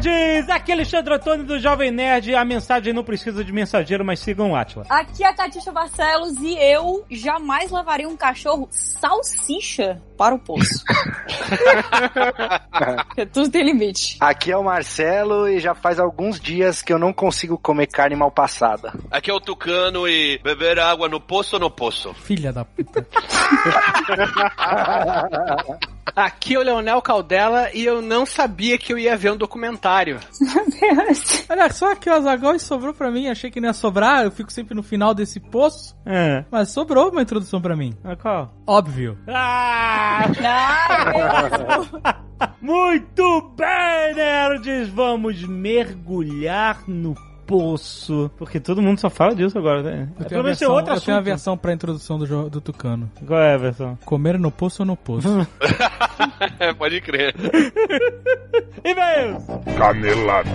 Nerds! Aqui é Alexandre Antônio do Jovem Nerd. A mensagem não precisa de mensageiro, mas sigam o Atila. Aqui é a Tatixa Barcelos e eu jamais levaria um cachorro salsicha para o poço. Tudo tem limite. Aqui é o Marcelo e já faz alguns dias que eu não consigo comer carne mal passada. Aqui é o Tucano e beber água no poço ou no poço? Filha da puta. Aqui é o Leonel Caldela e eu não sabia que eu ia ver um documentário. Meu Deus. Olha só que o Azaghal e sobrou pra mim. Achei que não ia sobrar. Eu fico sempre no final desse poço. É. Mas sobrou uma introdução pra mim. Ah, Qual? Óbvio. Ah! Muito bem, nerds! Vamos mergulhar no poço. Porque todo mundo só fala disso agora, né? Eu É, tenho, tem versão, outra eu tenho a versão pra introdução do, do Tucano. Qual é a versão? Comer no poço ou no poço? Pode crer. E-mails! Canelada.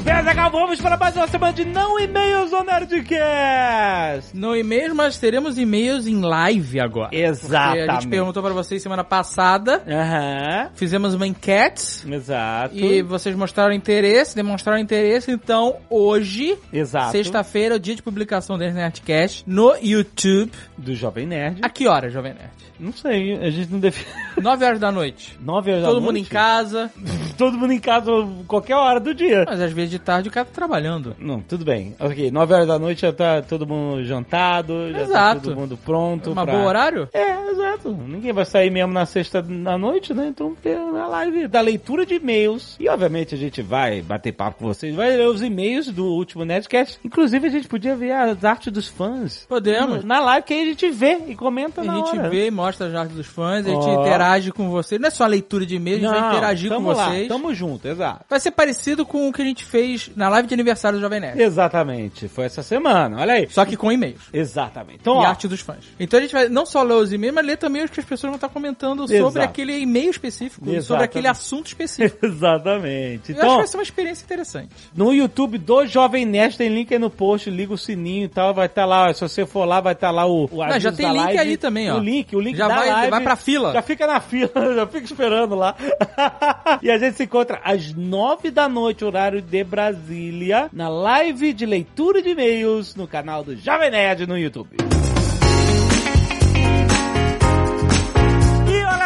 Muito bem, Azaghal, vamos para mais uma semana de não e-mails do Nerdcast! No e-mails, mas teremos e-mails em live agora. Porque Exatamente. a gente perguntou pra vocês semana passada. Aham, Fizemos uma enquete. exato. E vocês mostraram interesse, demonstraram interesse. Então, hoje, Exato. sexta-feira, é o dia de publicação do Nerdcast no YouTube. Do Jovem Nerd. A que hora, Jovem Nerd? Não sei, a gente não define. 9 horas da noite. 9 horas da Todo mundo em noite? casa. Todo mundo em casa, qualquer hora do dia. Mas às vezes de tarde o cara tá trabalhando. Não, tudo bem. Ok, 9 horas da noite já tá todo mundo jantado, já tá Exato. todo mundo pronto. Uma pra... boa horário? É, exato. Ninguém vai sair mesmo na sexta da noite, né? Então tem a live da leitura de e-mails. E obviamente a gente vai bater papo com vocês, vai ler os e-mails do último Nerdcast. Inclusive a gente podia ver as artes dos fãs. Podemos. Na live que aí a gente vê e comenta A na gente hora. vê e mostra as artes dos fãs, a gente interage com vocês. Não é só a leitura de e-mail, a gente vai interagir com lá, vocês. Tamo junto, exato. Vai ser parecido com o que a gente fez na live de aniversário do Jovem Nerd. Exatamente. Foi essa semana, olha aí. Só que com e-mails. Exatamente. Então, e ó, arte dos fãs. Então a gente vai não só ler os e-mails, mas ler também os que as pessoas vão estar comentando sobre Exato. aquele e-mail específico, sobre Exatamente. aquele assunto específico. Exatamente. Eu acho que Então, vai ser uma experiência interessante. no YouTube do Jovem Nerd tem link aí no post, liga o sininho e tal, vai estar lá, se você for lá, vai estar lá o, o Não, já tem link live. aí também, ó. O link, o link Já da vai- live. vai pra fila. Já fica na fila, já fica esperando lá. e a gente se encontra às nove da noite, horário de Brasília, na live de leitura de e-mails no canal do Jovem Nerd no YouTube.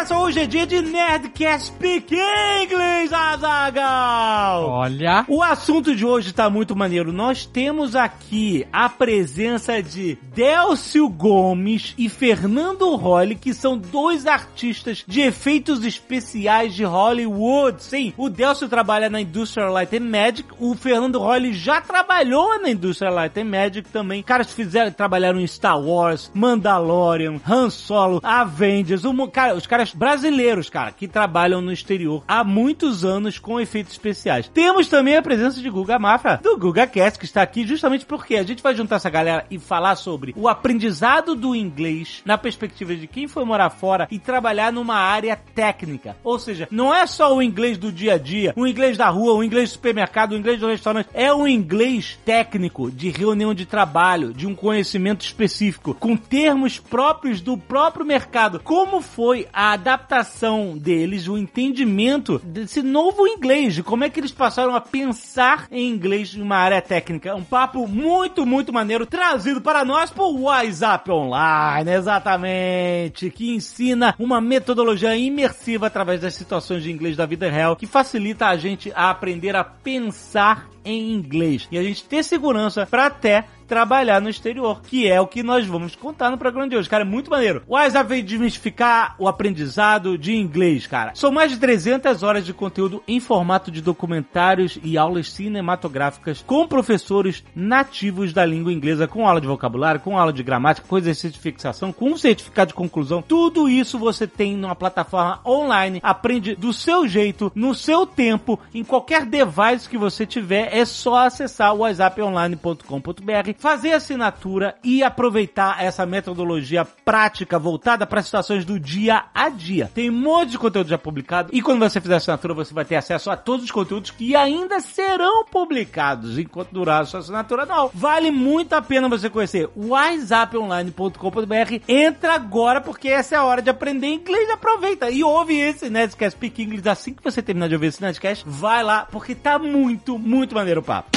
Só, hoje é dia de Nerdcast Speak English, Azagal! Olha. O assunto de hoje tá muito maneiro. Nós temos aqui a presença de Delcio Gomes e Fernando Holly, que são dois artistas de efeitos especiais de Hollywood. Sim, o Delcio trabalha na Industrial Light and Magic, o Fernando Holly já trabalhou na Industrial Light and Magic também. Caras fizeram, trabalharam em Star Wars, Mandalorian, Han Solo, Avengers, o cara, os caras brasileiros, cara, que trabalham no exterior há muitos anos com efeitos especiais. Temos também a presença de Guga Mafra, do Guga Cast, que está aqui justamente porque a gente vai juntar essa galera e falar sobre o aprendizado do inglês na perspectiva de quem foi morar fora e trabalhar numa área técnica. Ou seja, não é só o inglês do dia a dia, o inglês da rua, o inglês do supermercado, o inglês do restaurante, é o inglês técnico de reunião de trabalho, de um conhecimento específico, com termos próprios do próprio mercado. Como foi a adaptação deles, o entendimento desse novo inglês, de como é que eles passaram a pensar em inglês em uma área técnica. Um papo muito, muito maneiro, trazido para nós por WhatsApp Online, exatamente, que ensina uma metodologia imersiva através das situações de inglês da vida real, que facilita a gente a aprender a pensar em inglês e a gente ter segurança para até trabalhar no exterior, que é o que nós vamos contar no programa de hoje. Cara, é muito maneiro. O WhatsApp veio desmistificar o aprendizado de inglês, cara. São mais de 300 horas de conteúdo em formato de documentários e aulas cinematográficas com professores nativos da língua inglesa, com aula de vocabulário, com aula de gramática, com exercício de fixação, com certificado de conclusão. Tudo isso você tem numa plataforma online, aprende do seu jeito, no seu tempo, em qualquer device que você tiver, é só acessar o whatsapponline.com.br fazer assinatura e aproveitar essa metodologia prática voltada para situações do dia a dia. Tem um monte de conteúdo já publicado e quando você fizer assinatura você vai ter acesso a todos os conteúdos que ainda serão publicados enquanto durar a sua assinatura anual. Vale muito a pena você conhecer whatsapponline.com.br. Entra agora porque essa é a hora de aprender inglês. Aproveita e ouve esse Nerdcast Speak English assim que você terminar de ouvir esse Nerdcast. Vai lá porque tá muito, muito maneiro o papo.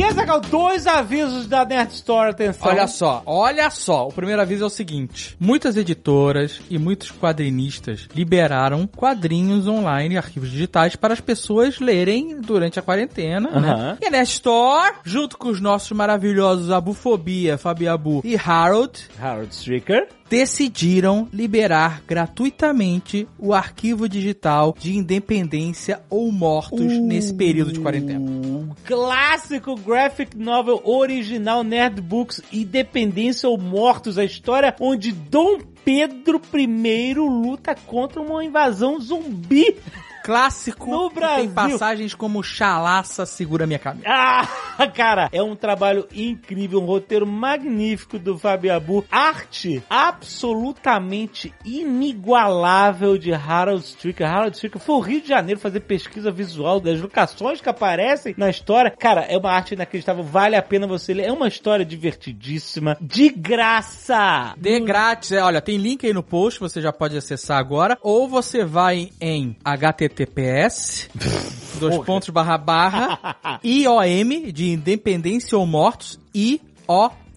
E esse é dois avisos da Nerd Store, atenção. Olha só, olha só. O primeiro aviso é o seguinte: muitas editoras e muitos quadrinistas liberaram quadrinhos online, arquivos digitais, para as pessoas lerem durante a quarentena, né? Aham. E a Nerd Store, junto com os nossos maravilhosos Abufobia, Fabiabu e Harold, Harold Stricker. Decidiram liberar gratuitamente o arquivo digital de Independência ou Mortos nesse período de quarentena. O clássico graphic novel original Nerd Books Independência ou Mortos, a história onde Dom Pedro I luta contra uma invasão zumbi. Clássico No Brasil. tem passagens como Chalaça segura minha cabeça. Ah, cara, é um trabalho incrível, um roteiro magnífico do Fabiabu, arte absolutamente inigualável de Harold Stricker. Harold Stricker foi ao Rio de Janeiro fazer pesquisa visual das locações que aparecem na história. Cara, é uma arte inacreditável, vale a pena você ler. É uma história divertidíssima, de graça. De grátis, é, olha, tem link aí no post, você já pode acessar agora, ou você vai em https, dois pontos barra barra, IOM de Independência ou Mortos,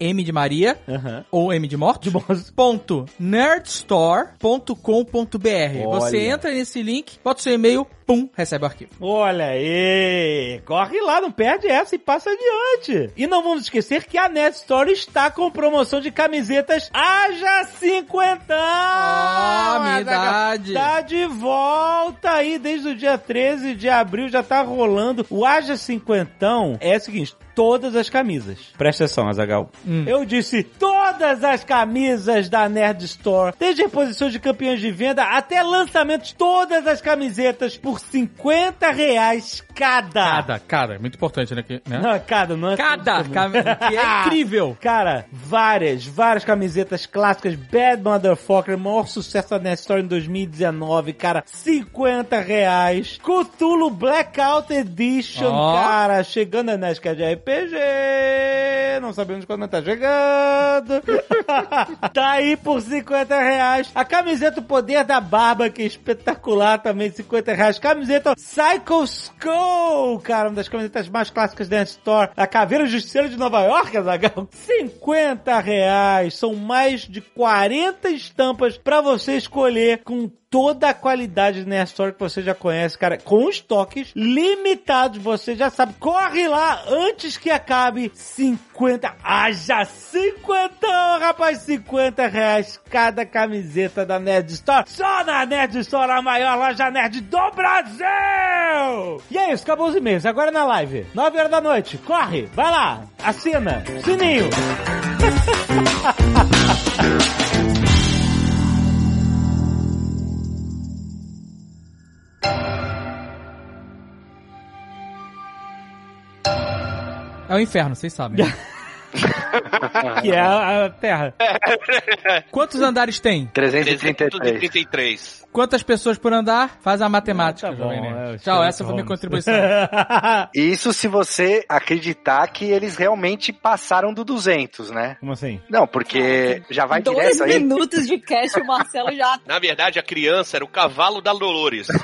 I-O-M de Maria, Aham. ou M de mortos, ponto nerdstore.com.br. Você entra nesse link, bota o seu e-mail, pum, recebe o arquivo. Olha aí! Corre lá, não perde essa e passa adiante. E não vamos esquecer que a Net Store está com promoção de camisetas Haja Cinquentão! Ah, minha idade. Tá de volta aí, desde o dia 13 de abril já tá rolando. O Haja Cinquentão é o seguinte, todas as camisas. Presta atenção, Azagal. Eu disse todas as camisas da Nerd Store, desde reposições de campeões de venda até lançamentos, todas as camisetas por 50 reais cada. Cada, cada, muito importante, né? que- né? Não, cada, não é Cada, cam- que é incrível. Cara, várias, várias camisetas clássicas. Bad Motherfucker, maior sucesso da Nerd Store em 2019, cara. 50 reais. Cthulhu Blackout Edition, Ó. cara. Chegando a Nerdcast de RPG. Não sabemos quando tá chegando. tá aí por 50 reais. A camiseta O Poder da Barba, que é espetacular também, 50 reais. Camiseta Psycho Skull, cara, uma das camisetas mais clássicas da Store. A Caveira Justiceira de Nova York, Azaghal. 50 reais. São mais de 40 estampas pra você escolher com toda a qualidade de Nerd Store que você já conhece, cara, com estoques limitados, você já sabe. Corre lá antes que acabe 50. Haja 50, rapaz, 50 reais cada camiseta da Nerd Store. Só na Nerd Store, a maior loja nerd do Brasil! E é isso, acabou os e-mails. Agora na live, 9 horas da noite. Corre, vai lá, assina, sininho. É o inferno, vocês sabem. que é a, Terra. Quantos andares tem? 333. 333. Quantas pessoas por andar? Faz a matemática, Tá bom, Jovem é, Tchau, essa foi minha contribuição. Isso se você acreditar que eles realmente passaram do 200, né? Como assim? Não, porque já vai Dois direto aí. minutos de cast, o Marcelo já. Na verdade, a criança era o cavalo da Dolores.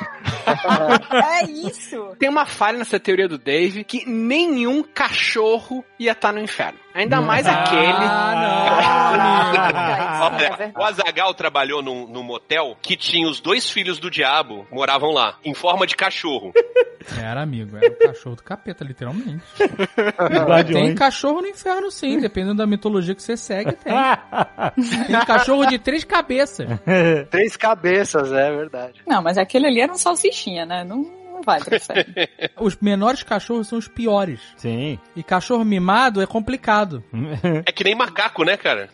É isso! Tem uma falha nessa teoria do Dave que nenhum cachorro ia estar no inferno. Ainda mais aquele. Ah, Ah, Olha, o Azagal trabalhou num, num motel que tinha os dois filhos do diabo moravam lá, em forma de cachorro. não. Era amigo, era o cachorro do capeta, literalmente. Tem cachorro no inferno, sim, dependendo da mitologia que você segue, tem. Tem um cachorro de três cabeças. Três cabeças, é verdade. Não, mas aquele ali era um salsichinha, né? Não, não vai pro inferno. Os menores cachorros são os piores. Sim. E cachorro mimado é complicado. É que nem macaco, né, cara?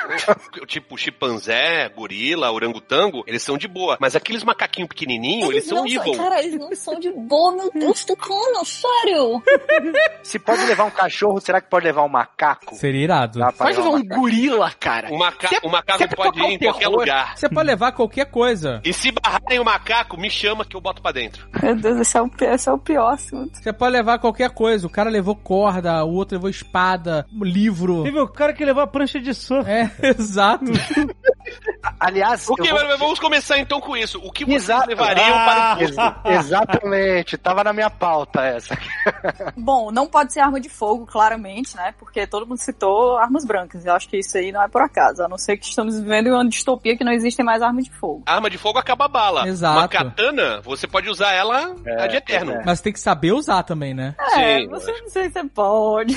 tipo chimpanzé, gorila, orangotango, eles são de boa. Mas aqueles macaquinhos pequenininhos, eles, são não evil. Cara, eles não são de boa, meu Deus, Tucano, sério. Se pode levar um cachorro, será que pode levar um macaco? Seria irado. Dá pra Pode levar um macaco? gorila, cara. O, maca o macaco pra pode ir em qualquer terror, lugar. Você pode levar qualquer coisa. E se barrarem o macaco, me chama que eu boto pra dentro. Meu Deus, esse é o, esse é o pior assunto. Você pode levar qualquer coisa. O cara levou corda, o outro levou espada, livro. Teve o cara que levou a prancha de surf. É, exato. Aliás, Ok, eu vou- mas vamos começar então com isso. O que vocês Exato. levariam Ah. para o? Exa- Exatamente, tava na minha pauta essa. Bom, não pode ser arma de fogo, claramente, né? Porque todo mundo citou armas brancas. Eu acho que isso aí não é por acaso. A não ser que estamos vivendo em uma distopia que não existem mais armas de fogo. Arma de fogo acaba a bala. Exato. Uma katana, você pode usar ela É, de eterno. é. Mas tem que saber usar também, né? É, Sim, você não sei se você pode.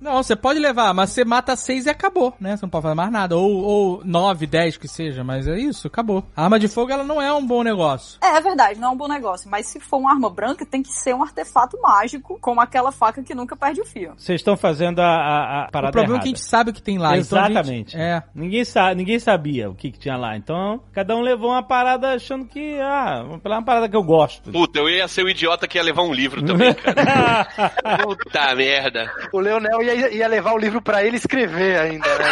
Não, você pode levar, mas você mata seis e acabou, né? Você não pode fazer mais nada. Ou, ou nove, dez que seja, mas é isso, acabou. A arma de fogo, ela não é um bom negócio. É, é verdade, não é um bom negócio. Mas se for uma arma branca, tem que ser um artefato mágico, como aquela faca que nunca perde o fio. Vocês estão fazendo a, a, a o parada problema é errada. que a gente sabe o que tem lá. então a gente- Exatamente. é. Ninguém, sa ninguém sabia o que, que tinha lá. Então, cada um levou uma parada achando que, ah, uma parada que eu gosto. Puta, eu ia ser o idiota que ia levar um livro também, cara. Puta merda. O Leonel ia, ia levar o livro pra ele escrever ainda, né?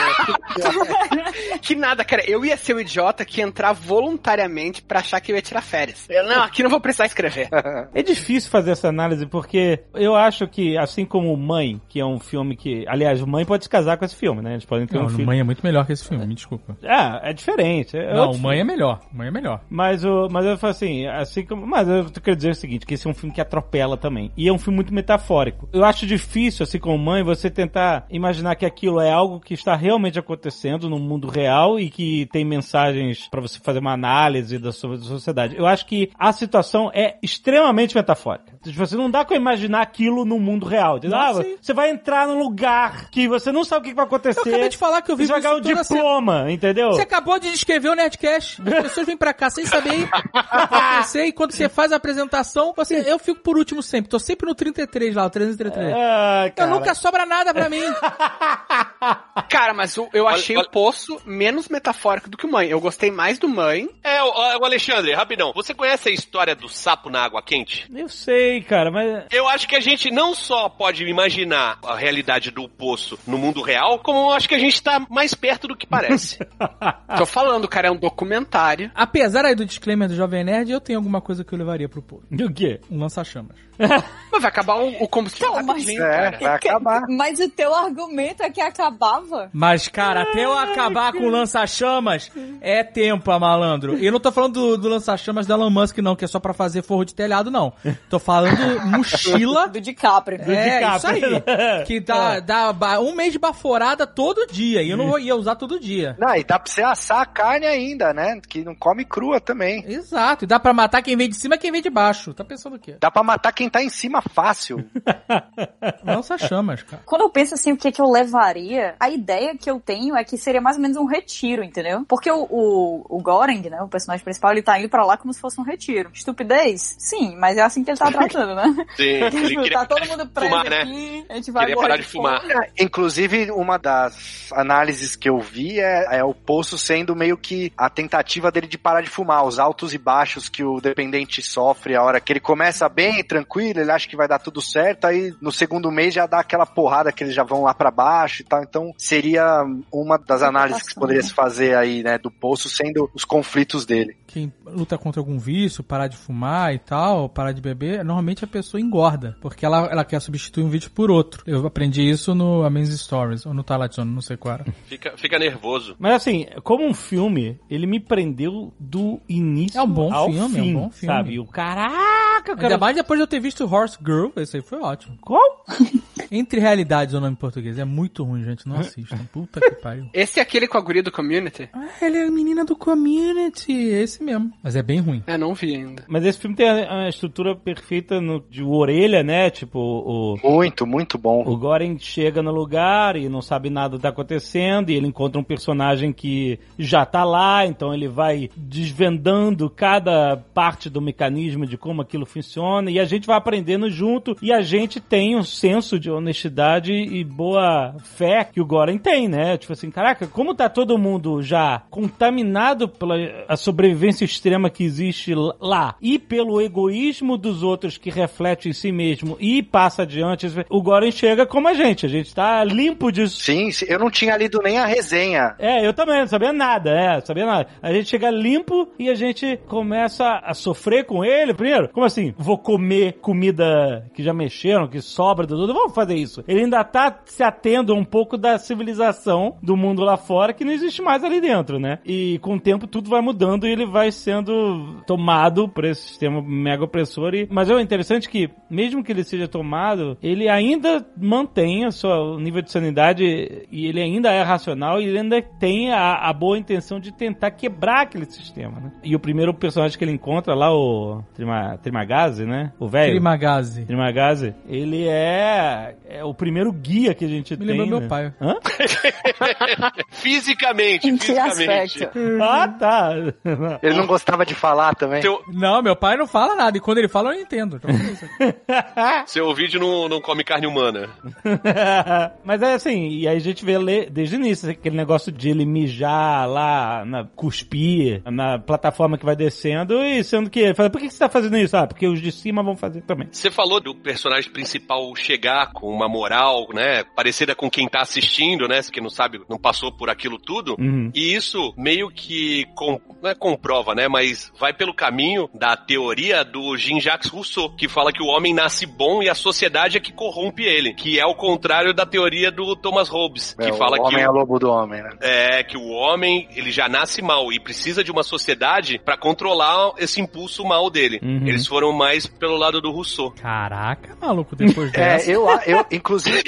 Que nada, cara. Eu ia ser o idiota que ia entrar voluntariamente pra achar que eu ia tirar férias. Eu, não, aqui não vou precisar escrever. É difícil fazer essa análise porque eu acho que, assim como Mãe, que é um filme que. Aliás, Mãe pode se casar com esse filme, né? Eles podem ter Não, um o filme. Mãe é muito melhor que esse filme, me desculpa. É, é diferente. É não, outro o Mãe é melhor. Mãe é melhor. Mas, o, mas eu falo assim, assim como. Mas eu quero dizer o seguinte: que esse é um filme que atropela também. E é um filme muito metafórico. Eu acho difícil, assim como mãe, você tentar imaginar que aquilo é algo que está realmente acontecendo no mundo real e que tem mensagens pra você fazer uma análise da sua da sociedade. Eu acho que a situação é extremamente metafórica. Tipo, Você não dá pra imaginar aquilo no mundo real. Diz, ah, você vai entrar num lugar que você não sabe o que vai acontecer. Eu acabei de falar que eu vi Você vai ganhar um diploma, entendeu? Você acabou de descrever o Nerdcast. As pessoas vêm pra cá sem saber o que vai acontecer. E quando você faz a apresentação, você, eu fico por último sempre. Tô sempre no 33 lá, o 333. Ah, Então cara. nunca sobra nada pra mim. Cara, mas o- eu achei olha- o poço menos metafórico do que o mãe. Eu gostei mais do mãe. É, o, o Alexandre, rapidão. Você conhece a história do sapo na água quente? Eu sei, cara, mas. Eu acho que a gente não só pode imaginar a realidade do poço no mundo real, como eu acho que a gente tá mais perto do que parece. Tô falando, cara, é um documentário. Apesar aí do disclaimer do Jovem Nerd, eu tenho alguma coisa que eu levaria pro povo. O quê? Um lança-chamas. Mas vai acabar o, o combustível Então, mas- É, vai acabar. Mas o teu argumento é que acabava? Mas, cara, até eu acabar com o lança-chamas, é tempo, malandro. E eu não tô falando do, do lança-chamas da Elon Musk, não, que é só pra fazer forro de telhado, não. Tô falando mochila. Do DiCaprio. É, DiCaprio. isso aí. Que dá, dá ba- um mês de baforada todo dia. E eu não vou- ia usar todo dia. Não, e dá pra você assar a carne ainda, né? Que não come crua também. Exato. E dá pra matar quem vem de cima e quem vem de baixo. Tá pensando o quê? Dá pra matar quem tá em cima fácil. Lança-chamas, cara. Quando eu penso assim, o que, que eu levaria, a ideia que eu tenho é que seria mais ou menos um retiro, entendeu? Porque o, o, o Goreng, né, o personagem principal, ele tá indo pra lá como se fosse um retiro. Estupidez? Sim, mas é assim que ele tá tratando, né? Sim, ele Tipo, queria tá todo mundo preso fumar, né? aqui, a gente vai Queria parar de fumar. fome. Inclusive, uma das análises que eu vi é, é o poço sendo meio que a tentativa dele de parar de fumar, os altos e baixos que o dependente sofre a hora que ele começa bem, tranquilo, ele acha que vai dar tudo certo, aí no segundo mês já dá aquela porrada que eles já vão lá pra baixo e tal. Então, seria uma das análises que poderia se fazer aí, né, do poço sendo os conflitos dele. Quem luta contra algum vício, parar de fumar e tal, parar de beber, normalmente a pessoa engorda. Porque ela, ela quer substituir um vídeo por outro. Eu aprendi isso no Amazing Stories, ou no Zone, não sei qual era. Fica, fica nervoso. Mas assim, como um filme, ele me prendeu do início É um bom ao filme, é um fim, bom filme. sabe? O caraca, eu Ainda mais depois de eu ter visto Horse Girl, esse aí foi ótimo. Qual? Entre Realidades, o nome em português. É muito ruim, gente. Não assistam. Puta que pariu. Esse é aquele com a guria do community? Ah, ela é a menina do community. Esse mesmo. Mas é bem ruim. É, não vi ainda. Mas esse filme tem a, a estrutura perfeita no, de orelha, né? Tipo, o, Muito, muito bom. o Goren chega no lugar e não sabe nada do que tá acontecendo, e ele encontra um personagem que já tá lá, então ele vai desvendando cada parte do mecanismo de como aquilo funciona, e a gente vai aprendendo junto, e a gente tem um senso de honestidade e boa fé que o Goren tem, né? Tipo assim, caraca, como tá todo mundo já contaminado pela a sobrevivência extrema que existe lá, e pelo egoísmo dos outros que reflete em si mesmo e passa adiante, o Goren chega como a gente, a gente tá limpo disso. Sim, sim, eu não tinha lido nem a resenha. É, eu também, não sabia nada, é, sabia nada. A gente chega limpo e a gente começa a sofrer com ele. Primeiro, como assim? Vou comer comida que já mexeram, que sobra do tudo. Vamos fazer isso. Ele ainda tá se atendo um pouco da civilização do mundo lá fora que não existe mais ali dentro, né? E com o tempo tudo vai mudando e ele vai sendo tomado por esse sistema mega opressor. E... Mas é interessante que, mesmo que ele seja tomado, ele ainda mantém o seu nível de sanidade e ele ainda é racional e ele ainda tem a, a boa intenção de tentar quebrar aquele sistema, né? E o primeiro personagem que ele encontra lá, o Trima, Trimagazi, né? O velho. Trimagazi. Trimagazi, ele é, é o primeiro guia que a gente Me tem. lembrou meu né? pai. Hã? fisicamente, Em que fisicamente. aspecto? ah, tá. Ele não gostava de falar também. Seu, Não, meu pai não fala nada. E quando ele fala, eu não entendo. Então, é seu vídeo não, não come carne humana. Mas é assim, e aí a gente vê desde o início aquele negócio de ele mijar lá, na, cuspir na plataforma que vai descendo, e sendo que ele fala, por que que você tá fazendo isso? Ah, porque os de cima vão fazer também. Você falou do personagem principal chegar com uma moral, né, parecida com quem tá assistindo, né, que não sabe, não passou por aquilo tudo. Uhum. E isso meio que com, não é comprova, né, mas vai pelo caminho da teoria do Jean-Jacques Rousseau, que fala que o homem nasce bom e a sociedade é que corrompe ele, que é o contrário da teoria do Thomas Hobbes, que É, fala o que homem o- é lobo do homem, né? é que o homem, ele já nasce mal e precisa de uma sociedade pra controlar esse impulso mal dele. Uhum. Eles foram mais pelo lado do Rousseau. Caraca, maluco, depois dessa. É, eu, eu inclusive.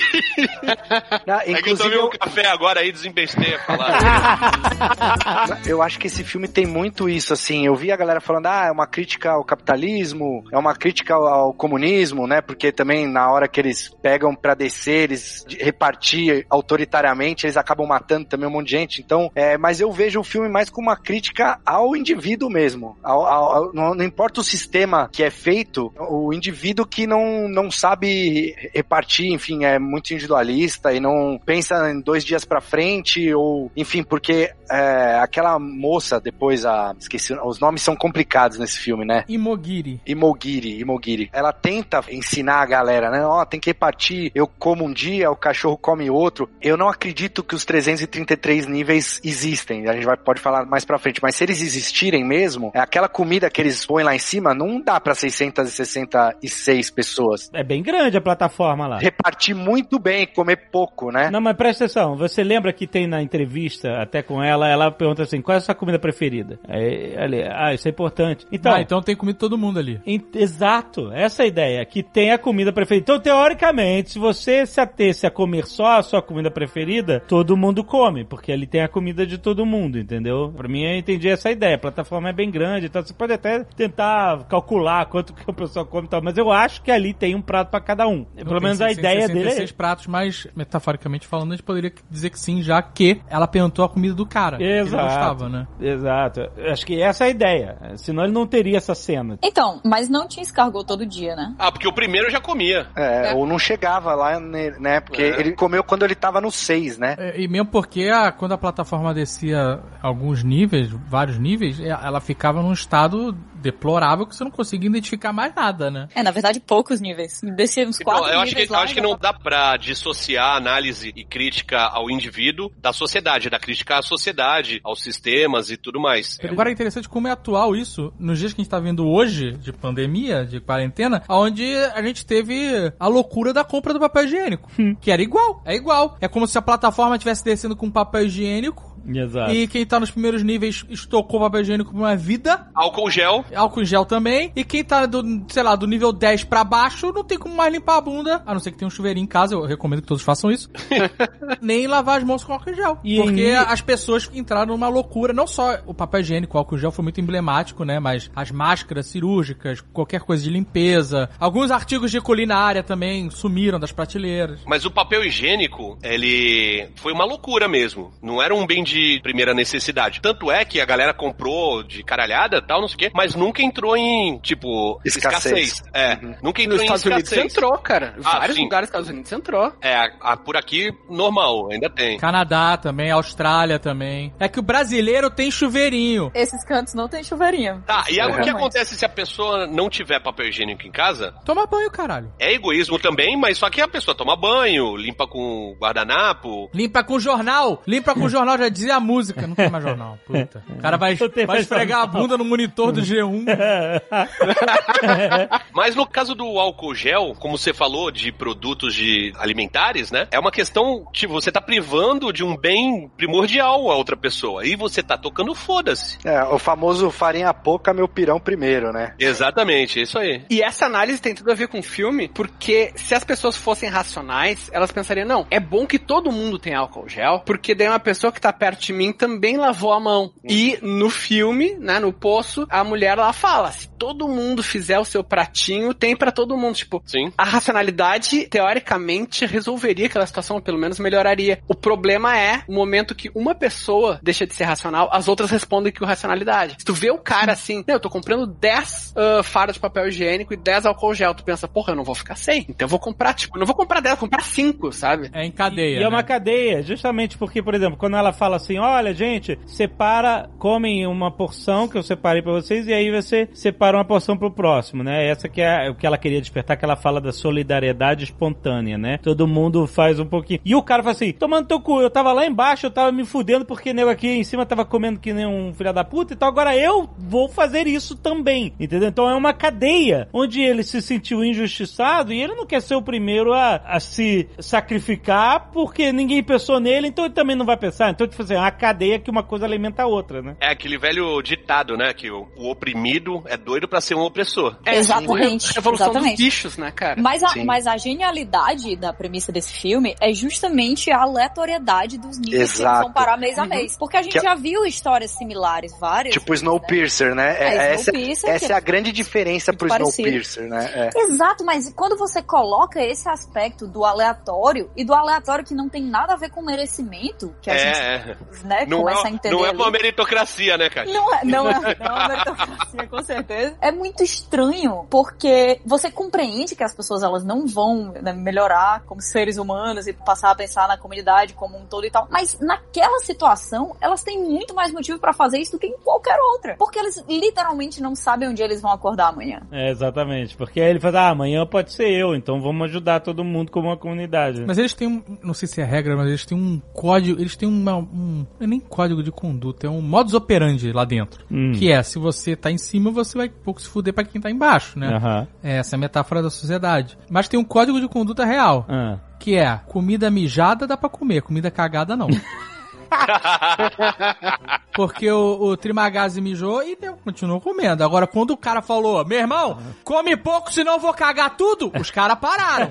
Não, É que eu inclusive, tomei um eu, café agora aí, desembestei a falar. eu acho que esse filme tem muito isso, assim. Eu vi a galera falando, ah, é uma crítica ao capitalismo, é uma crítica ao, comunismo, né? Porque também na hora que eles pegam pra descer, eles repartir autoritariamente, eles acabam matando também um monte de gente. Então, é, mas eu vejo o filme mais como uma crítica ao indivíduo mesmo. Ao, ao- ao- não, não importa o sistema que é feito, o o indivíduo que não, não sabe repartir, enfim, é muito individualista e não pensa em dois dias para frente ou, enfim, porque é, aquela moça depois a esqueci, os nomes são complicados nesse filme, né? Imogiri. Imogiri, Imogiri. Ela tenta ensinar a galera, né? Ó, oh, tem que repartir, eu como um dia, o cachorro come outro. Eu não acredito que os 333 níveis existem. A gente vai pode falar mais para frente, mas se eles existirem mesmo, é aquela comida que eles põem lá em cima não dá para 660 56 pessoas. É bem grande a plataforma lá. Repartir muito bem, comer pouco, né? Não, mas presta atenção, você lembra que tem na entrevista, até com ela, ela pergunta assim, qual é a sua comida preferida? Aí, ali, ah, isso é importante. Então, ah, então tem comida todo mundo ali. Exato, essa é a ideia, que tem a comida preferida. Então, teoricamente, se você se atesse a comer só a sua comida preferida, todo mundo come, porque ali tem a comida de todo mundo, entendeu? Pra mim, eu entendi essa ideia. A plataforma é bem grande, então você pode até tentar calcular quanto que o pessoal come e tal, mas eu acho que ali tem um prato pra cada um. Pelo menos a ideia dele é 66 pratos, mas metaforicamente falando, a gente poderia dizer que sim, já que ela perguntou a comida do cara. que Ele Exato. gostava, né? Exato. Eu Acho que essa é a ideia. Senão ele não teria essa cena. Então, mas não tinha escargot todo dia, né? ah, porque o primeiro eu já comia. É, É. ou não chegava lá, né? né? Porque É. ele comeu quando ele tava no 6, né? É, E mesmo porque a- quando a plataforma descia alguns níveis, vários níveis, é, ela ficava num estado deplorável que você não conseguia identificar mais nada, né? É, na verdade, poucos níveis. Descia uns Então, quatro eu acho que, níveis eu lá. acho que não já dá pra dissociar análise e crítica ao indivíduo da sociedade, da crítica à sociedade, aos sistemas e tudo mais. Agora é interessante como é atual isso nos dias que a gente tá vendo hoje, de pandemia, de quarentena, onde a gente teve a loucura da compra do papel higiênico. Que era igual, é igual. É como se a plataforma estivesse descendo com papel higiênico Exato. e quem tá nos primeiros níveis estocou papel higiênico por uma vida. Álcool gel, Álcool em gel também. E quem tá do, sei lá, do nível 10 pra baixo, não tem como mais limpar a bunda. A não ser que tenha um chuveirinho em casa, eu recomendo que todos façam isso. Nem lavar as mãos com álcool em gel. E porque em- as pessoas entraram numa loucura. Não só o papel higiênico, o álcool gel foi muito emblemático, né? Mas as máscaras cirúrgicas, qualquer coisa de limpeza. Alguns artigos de culinária também sumiram das prateleiras. mas o papel higiênico, ele foi uma loucura mesmo. Não era um bem de de primeira necessidade. Tanto é que a galera comprou de caralhada tal, não sei o quê, mas nunca entrou em, tipo, Escassez. escassez. É, nunca entrou Nos em Estados Unidos escassez. entrou, cara. Ah, Vários sim. lugares dos Estados Unidos entrou. É, a- a- por aqui, normal, ainda tem. Canadá também, Austrália também. É que o brasileiro tem chuveirinho. Esses cantos não tem chuveirinho. Tá, e aí, o que acontece se a pessoa não tiver papel higiênico em casa? Toma banho, caralho. É egoísmo também, mas só que a pessoa toma banho, limpa com guardanapo. Limpa com jornal. Limpa com jornal, já dizia a música. Não tem mais jornal. Puta. O cara vai, vai esfregar a bunda no monitor do G1. Mas no caso do álcool gel, como você falou de produtos de alimentares, né? É uma questão que você tá privando de um bem primordial a outra pessoa. E você tá tocando foda-se. É, o famoso farinha pouca, meu pirão primeiro, né? Exatamente, é isso aí. E essa análise tem tudo a ver com o filme, porque se as pessoas fossem racionais, elas pensariam, não, é bom que todo mundo tenha álcool gel, porque daí uma pessoa que tá perto de mim também lavou a mão. E no filme, né, no poço, a mulher lá fala, se todo mundo fizer o seu pratinho, tem pra todo mundo. Tipo, Sim. a racionalidade, teoricamente, resolveria aquela situação, ou pelo menos melhoraria. O problema é o momento que uma pessoa deixa de ser racional, as outras respondem que o racionalidade. Se tu vê o cara assim, eu tô comprando 10 ah, fardas de papel higiênico e 10 álcool gel, tu pensa, porra, eu não vou ficar sem. Então eu vou comprar, tipo, não vou comprar 10, eu vou comprar 5, sabe? É em cadeia. E é uma né? cadeia, justamente porque, por exemplo, quando ela fala assim, olha, gente, separa, comem uma porção que eu separei pra vocês e aí você separa uma porção pro próximo, né? Essa que é o que ela queria despertar, que ela fala da solidariedade espontânea, né? Todo mundo faz um pouquinho. E o cara fala assim, tomando teu cu, eu tava lá embaixo, eu tava me fudendo porque nego aqui em cima tava comendo que nem um filho da puta, então agora eu vou fazer isso também, entendeu? Então é uma cadeia onde ele se sentiu injustiçado e ele não quer ser o primeiro a, a se sacrificar porque ninguém pensou nele, então ele também não vai pensar. Então, tipo assim, é uma cadeia que uma coisa alimenta a outra, né? É aquele velho ditado, né? Que o, o oprimido é doido pra ser um opressor. É, Exatamente, a revolução exatamente. dos bichos, né, cara? Mas a, Sim. mas a genialidade da premissa desse filme é justamente a aleatoriedade dos níveis que vão parar mês a mês. Porque a gente Que- já viu histórias similares, várias. Tipo vezes, né? Snowpiercer, né? É, É, essa Snowpiercer, essa que é a grande diferença pro parecido. Snowpiercer, né? É. Exato, mas quando você coloca esse aspecto do aleatório e do aleatório que não tem nada a ver com merecimento, que a É, gente é. Né, Não começa a é, entender. não é uma meritocracia, né, cara? Não é, não é, não é uma meritocracia, com certeza. É muito estranho, porque você compreende que as pessoas elas não vão né, melhorar como seres humanos e passar a pensar na comunidade como um todo e tal. Mas naquela situação, elas têm muito mais motivo pra fazer isso do que em qualquer outra. Porque eles literalmente não sabem onde eles vão acordar amanhã. É, exatamente. Porque aí ele fala, ah, amanhã pode ser eu, então vamos ajudar todo mundo como uma comunidade. Mas eles têm um, não sei se é regra, mas eles têm um código, eles têm uma, um, não é nem código de conduta, é um modus operandi lá dentro. Hum. Que é, se você tá em cima, você vai pouco se fuder pra quem tá embaixo, né? É, Essa é a metáfora da sociedade. Mas tem um código de conduta real, Ah. que é, comida mijada dá pra comer, comida cagada não. Porque o, o Trimagazzi mijou e deu, continuou comendo. Agora, quando o cara falou, meu irmão, come pouco, senão eu vou cagar tudo, os caras pararam.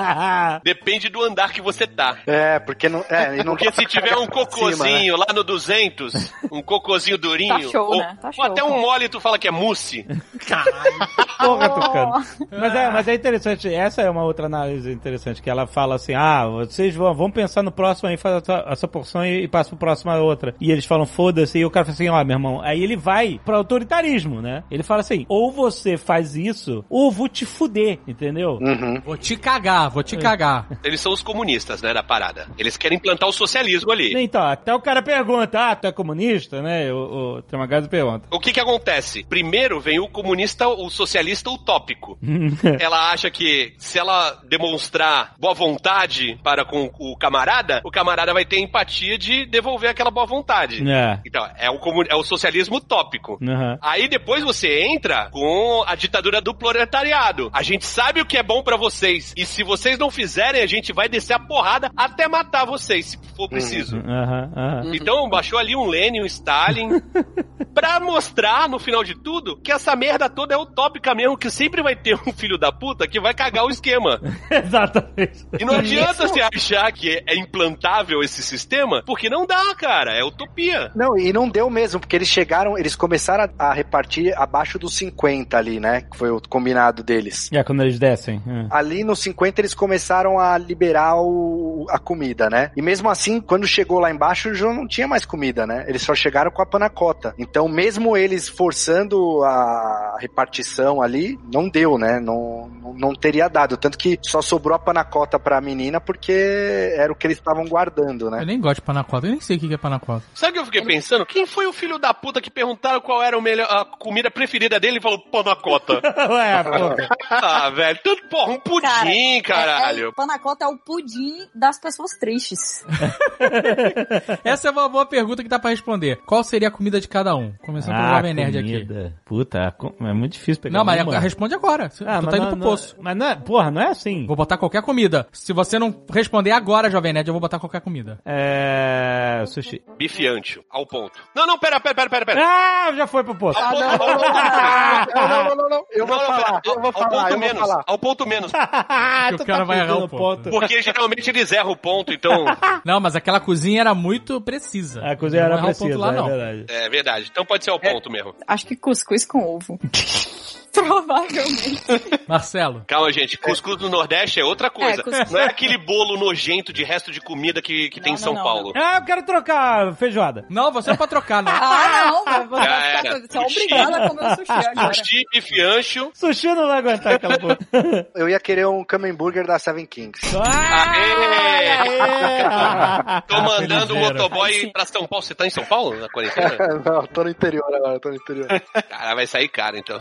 Depende do andar que você tá. É, porque não. É, e não Porque se tiver um né? cocôzinho lá no 200, um cocôzinho durinho, Tá show, ou, né? Tá ou show. até um mole tu fala que é mousse. Porra, Tucano. Mas é, mas é interessante, essa é uma outra análise interessante, que ela fala assim, ah, vocês vão, vão pensar no próximo aí, faz essa, essa porção e passa pro próximo a outra. E eles falam, foda-se, e o cara fala assim, ó, meu irmão, aí ele vai pro autoritarismo, né? Ele fala assim, ou você faz isso, ou vou te fuder, entendeu? Uhum. Vou te cagar, vou te cagar. Eles são os comunistas, né, da parada. Eles querem implantar o socialismo ali. Então, até o cara pergunta, ah, tu é comunista, né? O, o Tramagazzi pergunta. O que que acontece? Primeiro vem o comunista, o socialista utópico. ela acha que se ela demonstrar boa vontade para com o camarada, o camarada vai ter empatia de devolver aquela boa vontade. é. Então, é o, comu- é o socialismo utópico. Aham. Aí depois você entra com a ditadura do proletariado. A gente sabe o que é bom pra vocês. E se vocês não fizerem, a gente vai descer a porrada até matar vocês, se for preciso. Aham, aham. Então baixou ali um Lenin, um Stalin, pra mostrar, no final de tudo, que essa merda toda é utópica mesmo, que sempre vai ter um filho da puta que vai cagar o esquema. Exatamente. E não adianta você achar que é implantável esse sistema, porque não dá, cara. É utopia. Não, e não deu mesmo, porque eles chegaram, eles começaram a, a repartir abaixo dos 50 ali, né? Que foi o combinado deles. É, quando eles descem. é. Ali nos 50 eles começaram a liberar o- a comida, né? E mesmo assim, quando chegou lá embaixo, já não tinha mais comida, né? Eles só chegaram com a panacota. Então, mesmo eles forçando a repartição ali, não deu, né? Não, não, não teria dado. Tanto que só sobrou a panacota pra menina porque era o que eles estavam guardando, né? Eu nem gosto de panacota, eu nem sei o que é panacota. Sabe o que eu fiquei pensando? Quem foi o filho da puta que perguntaram qual era o melhor, a comida preferida dele e falou panacota? Ué, pô. ah, velho. Tanto, porra, um pudim, Cara, caralho. É, é, panacota é o pudim das pessoas tristes. Essa é uma boa pergunta que dá pra responder. Qual seria a comida de cada um? Começando pelo Jovem Nerd aqui. Ah. Puta, é muito difícil pegar Não, mas uma. responde agora. tu Ah, tá mas indo não- pro não- poço. Mas não é, porra, não é assim. Vou botar qualquer comida. Se você não responder agora, Jovem Nerd, eu vou botar qualquer comida. É. Sushi. Bife ancho, ao ponto. Não, não, pera, pera, pera, pera. pera. Ah, já foi pro poço. Ao ponto, ao ponto, Não, não, não, não, não. Eu vou Não, não, falar, pera, eu vou ao falar, ponto eu vou menos, falar. Ao ponto menos. Ah, Que o cara vai errar o ponto. Porque geralmente eles erram o ponto, então. Não, mas aquela cozinha era muito precisa. A coisa era Não precisa, ponto lá, é não. verdade. É verdade. Então pode ser ao ponto mesmo. Acho que cuscuz com ovo. Provavelmente. Marcelo. Calma, gente. Cuscuz no Nordeste é outra coisa. É, cuscuz- Não é aquele bolo nojento de resto de comida que, que tem em Não, São não, Paulo. Ah, eu quero trocar feijoada. Não, você é pra trocar, não. Ah, não, você, você é obrigado a comer o sushi agora. Sushi, bife ancho. Sushi não vai aguentar aquela porra. Eu ia querer um Camembert da Seven Kings. Aê! Aê! Tô mandando o eram. motoboy Aí sim. pra São Paulo. Você tá em São Paulo na quarentena? não, tô no interior agora, tô no interior. Cara, vai sair caro então.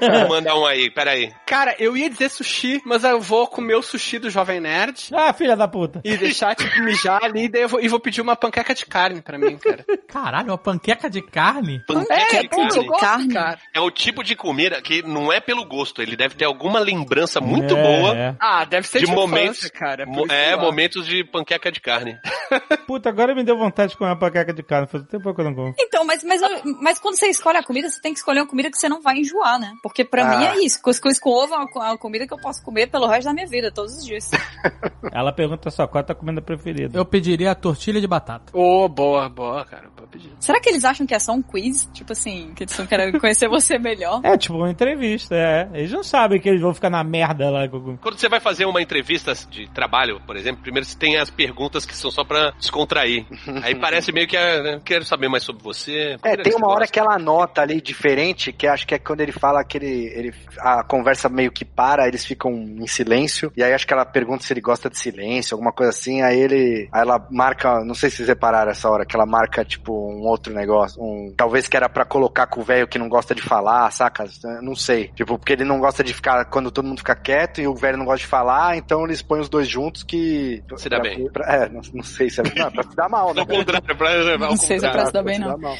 Vou mandar um aí, peraí. Cara, eu ia dizer sushi, mas eu vou comer o sushi do Jovem Nerd Ah, filha da puta. e deixar, tipo, mijar ali, e daí eu vou, e vou pedir uma panqueca de carne pra mim, cara. Caralho, uma panqueca de carne? Panqueca de pô, carne. gosto, carne. cara. É o tipo de comida que não é pelo gosto, ele deve ter alguma lembrança muito É, boa. é. Ah, deve ser De de, momentos- infância, cara. É, eu momentos de panqueca de carne. Puta, agora me deu vontade de comer uma paqueca de carne. Faz tempo que eu não como. Então, mas, mas, mas quando você escolhe a comida, você tem que escolher uma comida que você não vai enjoar, né? Porque pra Ah. mim é isso. Cuscuz com ovo é uma, co- uma comida que eu posso comer pelo resto da minha vida, todos os dias. Ela pergunta só qual é a tua comida preferida. Eu pediria a tortilha de batata. Ô, boa, boa, cara. Pedir. Será que eles acham que é só um quiz? Tipo assim, que eles estão querendo conhecer você melhor? É tipo uma entrevista, é. Eles não sabem que eles vão ficar na merda lá. Quando você vai fazer uma entrevista de trabalho, por exemplo, primeiro você tem as perguntas que são só pra descontrair. Aí parece meio que é, né, quero saber mais sobre você. É, tem uma hora que ela nota ali diferente, que acho que é quando ele fala que ele, ele- a conversa meio que para, eles ficam em silêncio, e aí acho que ela pergunta se ele gosta de silêncio, alguma coisa assim, aí ele, aí ela marca, não sei se vocês repararam essa hora, que ela marca tipo um outro negócio, um, talvez que era pra colocar com o velho que não gosta de falar, saca? Não sei, tipo, porque ele não gosta de ficar, quando todo mundo fica quieto e o velho não gosta de falar, então eles põem os dois juntos que... Se dá pra- bem. pra- é, não, não sei se é, não, é pra se dar mal, né? Ao contrário, pra, ao Não sei se é pra se dar bem, se não. dar mal.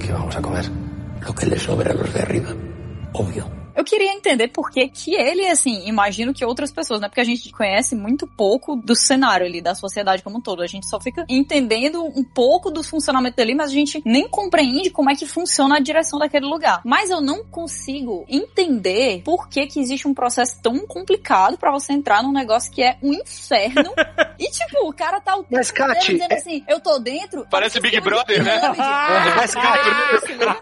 ¿Qué vamos a comer? Lo que le sobra a los de arriba. Obvio. Eu queria entender por que que ele, assim, imagino que outras pessoas, né? Porque a gente conhece muito pouco do cenário ali, da sociedade como um todo. A gente só fica entendendo um pouco do funcionamento dali, mas a gente nem compreende como é que funciona a direção daquele lugar. Mas eu não consigo entender por que que existe um processo tão complicado pra você entrar num negócio que é um inferno. e, tipo, o cara tá o tempo Mas, Kati, dizendo é- assim, eu tô dentro. Parece Big Brother, né? Mas, né?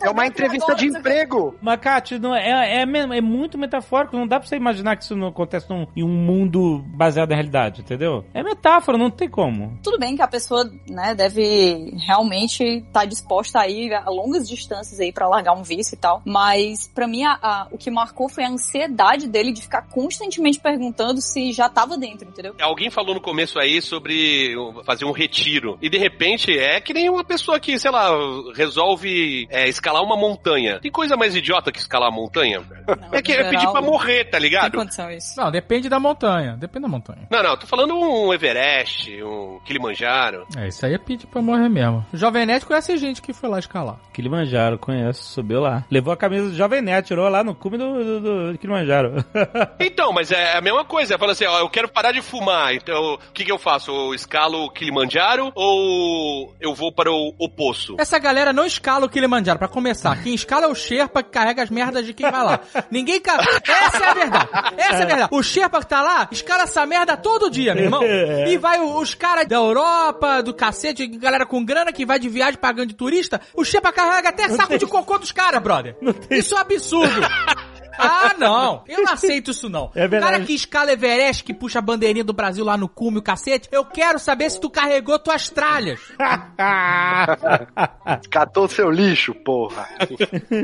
É uma entrevista de emprego. Mas, Kátia, não é, é, mesmo- é muito metafórico. Não dá pra você imaginar que isso não acontece num, em um mundo baseado na realidade, entendeu? É metáfora, não tem como. Tudo bem que a pessoa, né, deve realmente estar disposta a ir a longas distâncias aí pra largar um vício e tal, mas pra mim a- a- o que marcou foi a ansiedade dele de ficar constantemente perguntando se já tava dentro, entendeu? Alguém falou no começo aí sobre fazer um retiro. E de repente é que nem uma pessoa que, sei lá, resolve é, escalar uma montanha. Tem coisa mais idiota que escalar uma montanha? Não, É que no é pedir geral, pra morrer, tá Tem ligado? condição isso. Não, depende da montanha. Depende da montanha. Não, não, tô falando um Everest, um Kilimanjaro. É, isso aí é pedir pra morrer mesmo. O Jovem Nerd conhece gente que foi lá escalar. Kilimanjaro, conheço, subiu lá. Levou a camisa do Jovem Nerd, tirou lá no cume do, do, do Kilimanjaro. Então, mas é a mesma coisa. Fala assim, ó, eu quero parar de fumar. Então, o que que eu faço? Eu escalo o Kilimanjaro ou eu vou para o, o poço? Essa galera não escala o Kilimanjaro. Kilimanjaro, pra começar, quem escala é o Sherpa que carrega as merdas de quem vai lá. Ninguém carrega. Essa é a verdade. Essa é a verdade. O Sherpa que tá lá, escala essa merda todo dia, meu irmão. É. E vai os caras da Europa, do cacete, galera com grana que vai de viagem pagando de turista. O Sherpa carrega até saco de cocô dos caras, brother. Isso é um absurdo. Ah, não. Eu não aceito isso, não. É verdade. O cara que escala Everest, que puxa a bandeirinha do Brasil lá no cume, o cacete, eu quero saber se tu carregou tuas tralhas. Catou seu lixo, porra.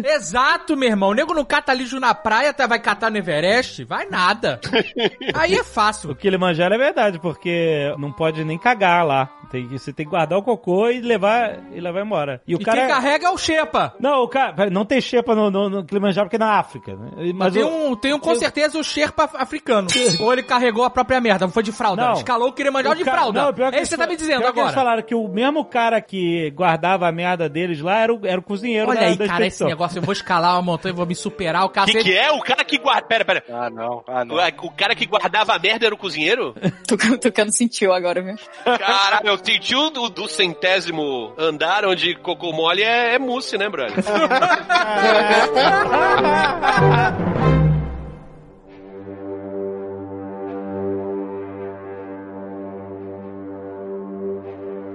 Exato, meu irmão. O nego não cata lixo na praia, tá, vai catar no Everest? Vai nada. Aí é O fácil. Kilimanjaro é verdade, porque não pode nem cagar lá. Tem que, você tem que guardar o cocô e levar, e levar embora. E o E cara. quem carrega é o Shepa. Não, o cara. Não tem xepa no, no, no Kilimanjaro porque é na África. Né? Mas tem, o- um, tem um com certeza o Sherpa africano. Ou ele carregou a própria merda, não foi de fralda. Não. Escalou o Kilimanjaro de cara- fralda. não, pior é isso que você tá me dizendo pior que Eles agora. falaram que o mesmo cara que guardava a merda deles lá era o, era o cozinheiro Olha da, aí, da cara, esse negócio, eu vou escalar uma montanha, vou me superar, o O que, que é? O cara que guarda. Pera, pera. Ah, não. Ah, não. O, o cara que guardava a merda era o cozinheiro? Tucano, Tucano sentiu agora, viu? Caralho, o do, do centésimo andar onde cocô mole é, é mousse, né, brother?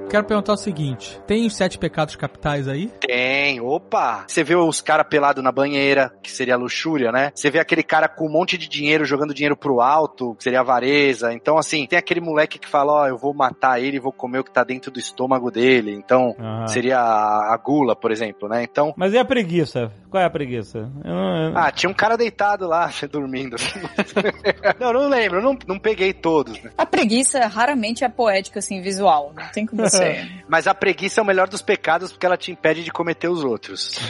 Quero perguntar o seguinte: tem os sete pecados capitais aí? Tem, opa! Você vê os caras pelados na banheira, que seria a luxúria, né? Você vê aquele cara com um monte de dinheiro jogando dinheiro pro alto, que seria a avareza. Então, assim, tem aquele moleque que fala: Ó, eu vou matar ele e vou comer o que tá dentro do estômago dele. Então, Aham. seria a, a gula, por exemplo, né? Então. Mas e a preguiça? Qual é a preguiça? Eu não- eu- Ah, tinha um cara deitado lá, dormindo. não, não lembro, não, não peguei todos. né? A preguiça raramente é poética, assim, visual. Não tem como você. Mas a preguiça é o melhor dos pecados porque ela te impede de cometer os outros.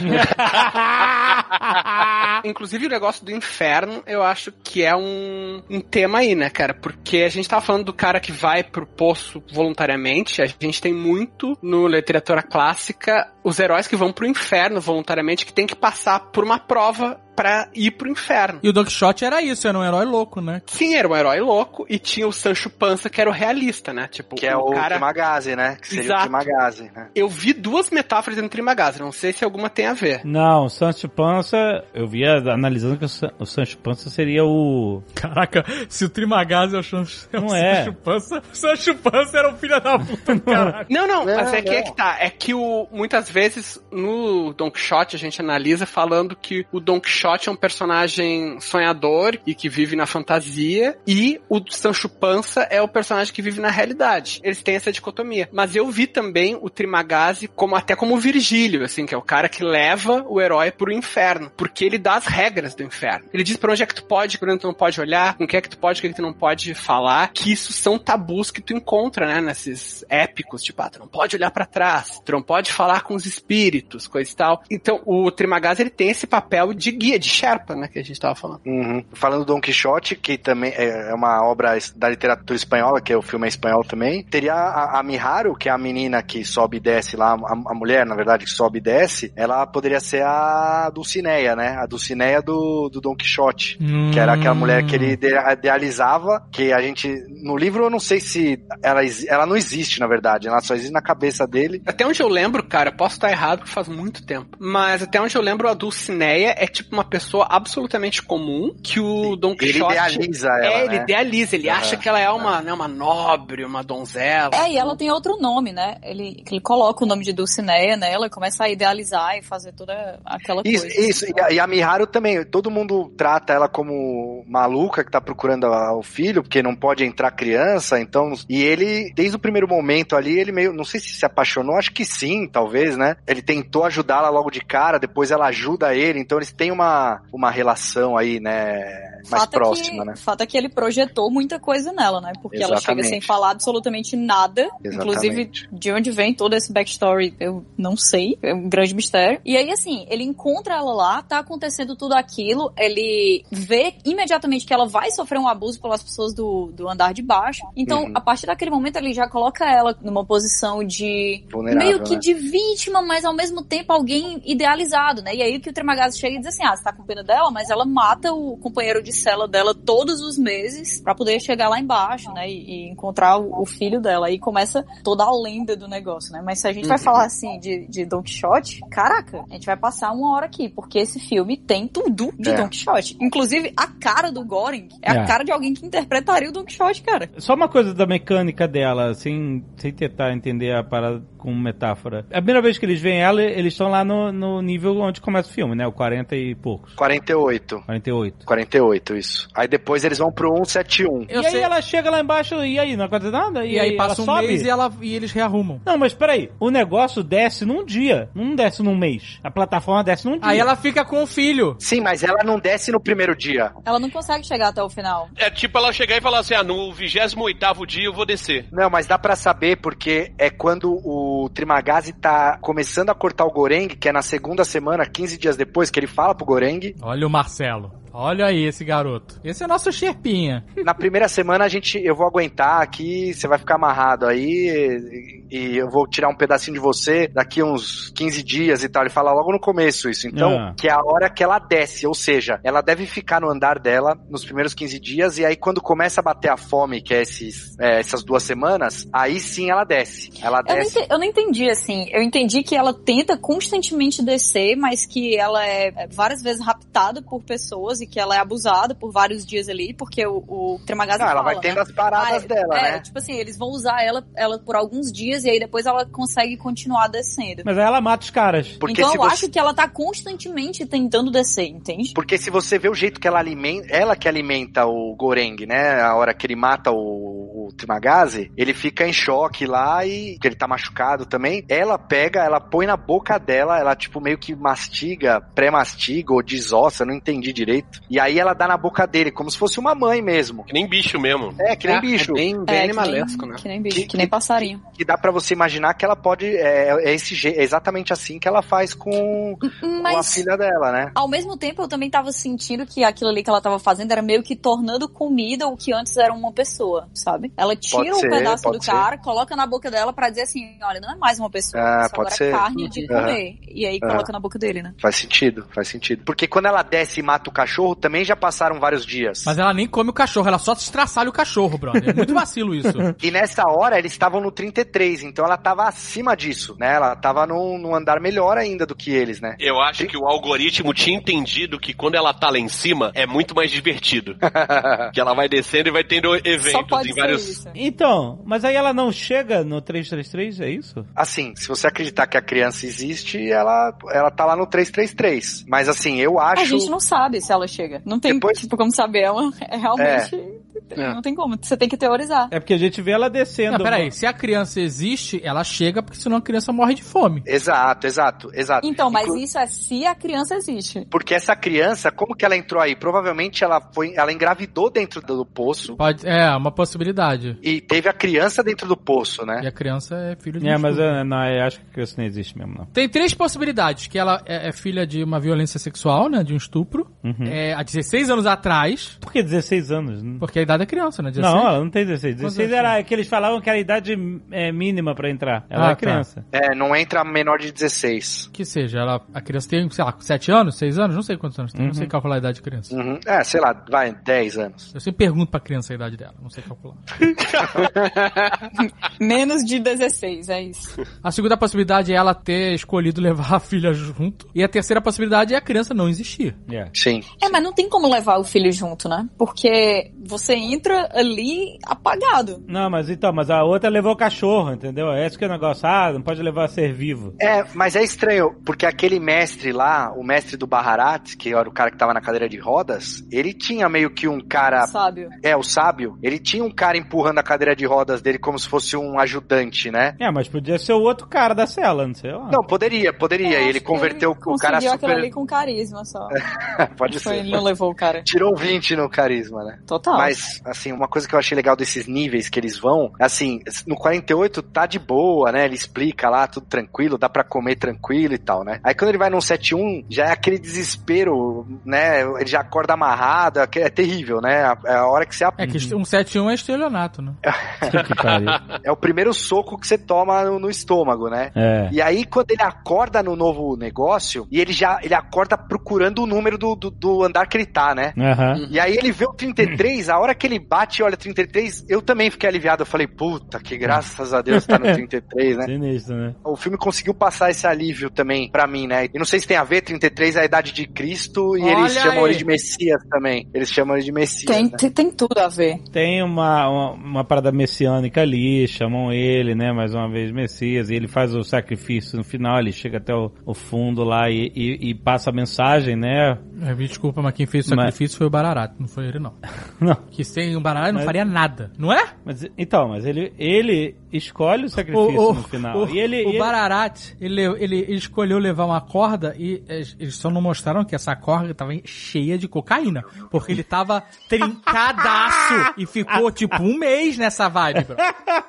Inclusive o negócio do inferno, eu acho que é um, um tema aí, né, cara? Porque a gente tava falando do cara que vai pro poço voluntariamente, a gente tem muito no literatura clássica os heróis que vão pro inferno voluntariamente, que tem que passar por uma prova pra ir pro inferno. E o Don Quixote era isso, era um herói louco, né? Sim, era um herói louco, e tinha o Sancho Panza, que era o realista, né? Tipo, Que é o cara... Trimagazi, né? Que seria Exato. o Trimagazi, né? Eu vi duas metáforas entre Trimagazi, não sei se alguma tem a ver. Não, o Sancho Panza, eu via analisando que o San- o Sancho Panza seria o. Caraca, se o Trimagaz é o Sancho, é o Não é. Sancho Panza, o Sancho Panza era o filho da puta do caralho. Não, não, Não, mas é que é que tá. É que o, muitas vezes no Don Quixote a gente analisa falando que o Don Quixote é um personagem sonhador e que vive na fantasia, e o Sancho Panza é o personagem que vive na realidade. Eles têm essa dicotomia. Mas eu vi também o Trimagazi como até como Virgílio, assim, que é o cara que leva o herói pro inferno, porque ele dá as regras do inferno. Ele diz pra onde é que tu pode, pra onde tu não pode olhar, com o que é que tu pode, o que é que tu não pode falar, que isso são tabus que tu encontra, né, nesses épicos, tipo, ah, tu não pode olhar pra trás, tu não pode falar com os espíritos, coisa e tal. Então, o Trimagaz, ele tem esse papel de guia, de Sherpa, né, que a gente tava falando. Uhum. Falando do Don Quixote, que também é uma obra da literatura espanhola, que o filme é espanhol também, teria a, a Miharu, que é a menina que sobe e desce lá, a, a mulher, na verdade, que sobe e desce, ela poderia ser a Dulcineia, né? A Dulcineia do, do Don Quixote. Que era aquela mulher que ele ide- idealizava, que a gente. No livro eu não sei se ela, ela não existe, na verdade, ela só existe na cabeça dele. Até onde eu lembro, cara, posso estar errado porque faz muito tempo, mas até onde eu lembro, a Dulcineia é tipo uma pessoa absolutamente comum que o Don Ele Quixote... idealiza ela. É, ele né? idealiza, ele acha que ela é uma, né, uma nobre, uma donzela. É, e ela tem outro nome, né? Ele, ele coloca o nome de Dulcineia nela e começa a idealizar e fazer toda aquela Isso, coisa. isso. E a, e a Miharu também, todo mundo trata ela como maluca que tá procurando a- o filho, porque não pode entrar criança, então. E ele, desde o primeiro momento ali, ele meio. Não sei se se apaixonou, acho que sim, talvez, né? Ele tentou ajudá-la logo de cara, depois ela ajuda ele, então eles têm uma, uma relação aí, né? Mais Fato é próxima, que, né? fato é que ele projetou muita coisa nela, né? Porque ela chega Exatamente. sem falar absolutamente nada. Inclusive, Exatamente. de onde vem todo esse backstory, eu não sei. É um grande mistério. E aí, assim, ele encontra ela lá, tá acontecendo tudo aquilo, ele vê imediatamente que ela vai sofrer um abuso pelas pessoas do, do andar de baixo. Então, Uhum. a partir daquele momento, ele já coloca ela numa posição de Vulnerável, meio que né? de vítima, mas ao mesmo tempo alguém idealizado, né? E aí que o Tremagazzi chega e diz assim: ah, você tá com pena dela, mas ela mata o companheiro de de cela dela todos os meses pra poder chegar lá embaixo, né? E, e encontrar o, o filho dela. Aí começa toda a lenda do negócio, né? Mas se a gente vai falar assim de, de Don Quixote, caraca, a gente vai passar uma hora aqui, porque esse filme tem tudo de É. Don Quixote. Inclusive, a cara do Goring é, É. a cara de alguém que interpretaria o Don Quixote, cara. Só uma coisa da mecânica dela, sem, sem tentar entender a parada com metáfora. A primeira vez que eles veem ela, eles estão lá no, no nível onde começa o filme, né? O 40 e poucos. 48. 48. 48, isso. Aí depois eles vão pro 171. Eu e aí sei. ela chega lá embaixo e aí, não acontece nada? E aí passa um ela sobe? mês e, ela, e eles rearrumam. Não, mas peraí, o negócio desce num dia, não desce num mês. A plataforma desce num dia. Aí ela fica com o filho. Sim, mas ela não desce no primeiro dia. Ela não consegue chegar até o final. É tipo ela chegar e falar assim, ah, no 28º dia eu vou descer. Não, mas dá pra saber porque é quando o Trimagazi tá começando a cortar o Goreng, que é na segunda semana, 15 dias depois, que ele fala pro Goreng. Olha o Marcelo. Olha aí esse garoto. Esse é nosso Sherpinha. Na primeira semana a gente, eu vou aguentar aqui, você vai ficar amarrado aí e, e eu vou tirar um pedacinho de você daqui uns 15 dias e tal. Ele fala logo no começo isso. Então, Ah. que é a hora que ela desce, ou seja, ela deve ficar no andar dela nos primeiros 15 dias e aí quando começa a bater a fome, que é, esses, é, essas duas semanas, aí sim ela desce. Ela Eu não, desce. eu não entendi, assim. Eu entendi que ela tenta constantemente descer, mas que ela é é várias vezes raptada por pessoas e que ela é abusada por vários dias ali, porque o, o Tremagazi Não, ela fala, vai tendo né? as paradas Ah, dela, é, né? tipo assim, eles vão usar ela, ela por alguns dias e aí depois ela consegue continuar descendo. Mas aí ela mata os caras. Porque então eu você... acho que ela tá constantemente tentando descer, entende? Porque se você vê o jeito que ela alimenta, ela que alimenta o Goreng, né? A hora que ele mata o, o Trimagazi, ele fica em choque lá e ele tá machucado também. Ela pega, ela põe na boca dela, ela tipo meio que mastiga, pré-mastiga ou desossa, não entendi direito. E aí ela dá na boca dele, como se fosse uma mãe mesmo. Que nem bicho mesmo. É, que nem É, bicho. É bem, bem É, animalesco, que nem, né? Que nem bicho, Que- que, nem que- passarinho. Que dá pra você imaginar que ela pode. É, é esse, é exatamente assim que ela faz com, com a Mas filha dela, né? ao mesmo tempo eu também tava sentindo que aquilo ali que ela tava fazendo era meio que tornando comida o que antes era uma pessoa, sabe? Ela tira Pode um ser, pedaço do ser. cara, coloca na boca dela pra dizer assim, olha, não é mais uma pessoa, Ah, isso pode agora ser. é carne de Aham. comer. E aí Aham. coloca na boca dele, né? Faz sentido, faz sentido. Porque quando ela desce e mata o cachorro, também já passaram vários dias. Mas ela nem come o cachorro, ela só estraçalha o cachorro, brother. É muito vacilo isso. E nessa hora eles estavam no 33, então ela tava acima disso, né? Ela tava num, num andar melhor ainda do que eles, né? Eu acho que o algoritmo tinha entendido que quando ela tá lá em cima, é muito mais divertido. que ela vai descendo e vai tendo Só eventos pode em ser vários... isso. Então, mas aí ela não chega no 333, é isso? Assim, se você acreditar que a criança existe, ela, ela tá lá no 333. Mas assim, eu A acho. gente não sabe se ela chega. Não tem, Depois- tipo, como saber. É, uma- é realmente. É. Não tem como. Você tem que teorizar. É porque a gente vê ela descendo. Não, peraí, se a criança existe, ela chega porque senão a criança morre de fome. Exato, exato, exato. Então, mas Inclu- isso é se a criança existe. Porque essa criança, como que ela entrou aí? Provavelmente ela foi, ela engravidou dentro do poço Pode, é, uma possibilidade. e teve a criança dentro do poço, E né? a criança é filho de É, um mas eu, não, eu acho que a criança não existe mesmo, não. Tem três possibilidades. Que ela é, é filha de uma violência sexual, né? De um estupro. Uhum. É, há 16 anos atrás. Por que 16 anos? Não, Porque a idade é criança, né? 16? ela não tem 16. 16 Quantos era que eles falavam que era a idade é, mínima pra entrar. Ela Ah, é tá. criança. É, não entra menor de 16. Que seja, ela, a criança tem, sei lá, 7 anos, 6 anos, não sei quantos anos tem, não Uhum. sei calcular a idade de criança. Uhum. É, sei lá, vai, 10 anos. Eu sempre pergunto pra criança a idade dela, não sei calcular. Menos de 16, é isso. A segunda possibilidade é ela ter escolhido levar a filha junto. E a terceira possibilidade é a criança não existir. É. Sim. É, mas não tem como levar o filho junto, né? Porque você entra ali apagado. Não, mas então, mas a outra levou o cachorro, entendeu? É esse que é o negócio. Ah, não pode levar ser vivo. É, mas é estranho, porque aquele mestre lá, o mestre do Baharat, que era o cara que tava na cadeira de rodas, ele tinha meio que um cara. Sábio. É, o sábio, ele tinha um cara empurrando a cadeira de rodas dele como se fosse um ajudante, né? É, mas podia ser o outro cara da cela, não sei lá. Não, poderia, poderia. Acho ele converteu ele o cara aquilo ali super. com carisma só. Pode Foi, ser. ele não levou o cara. Tirou 20 no carisma, né? Total. Mas, mas, assim, uma coisa que eu achei legal desses níveis que eles vão, assim, no 48 tá de boa, né? Ele explica lá, tudo tranquilo, dá pra comer tranquilo e tal, né? Aí quando ele vai num 71, já é aquele desespero, né? Ele já acorda amarrado, é terrível, né? É a hora que você É que um 71 é estelionato, né? É o primeiro soco que você toma no, no estômago, né? É. E aí, quando ele acorda no novo negócio, e ele já ele acorda procurando o número do, do, do andar que ele tá, né? Aham. E aí ele vê o 33, a hora que ele bate e olha o 33, eu também fiquei aliviado. Eu falei, puta, que graças a Deus tá no 33, né? Sinistro, né? O filme conseguiu passar esse alívio também pra mim, né? E não sei se tem a ver, 33 é a idade de Cristo e Olha eles chamam aí. ele de Messias também. Eles chamam ele de Messias. Tem, né? tem, tem tudo a ver. Tem uma, uma, uma parada messiânica ali, chamam ele, né, mais uma vez Messias, e ele faz o sacrifício no final, ele chega até o, o fundo lá e, e, e passa a mensagem, né? É, me desculpa, mas quem fez o Mas- sacrifício foi o Bararat, não foi ele, não. Não, Que sem o Bararat ele não Mas- faria nada, não é? mas então, mas ele, ele escolhe o sacrifício no final. o, e ele, o ele- Bararat, ele, ele, ele escolheu levar uma corda e eles só não mostraram que essa corda tava cheia de cocaína. Porque ele tava trincadaço e ficou tipo um mês nessa vibe, bro.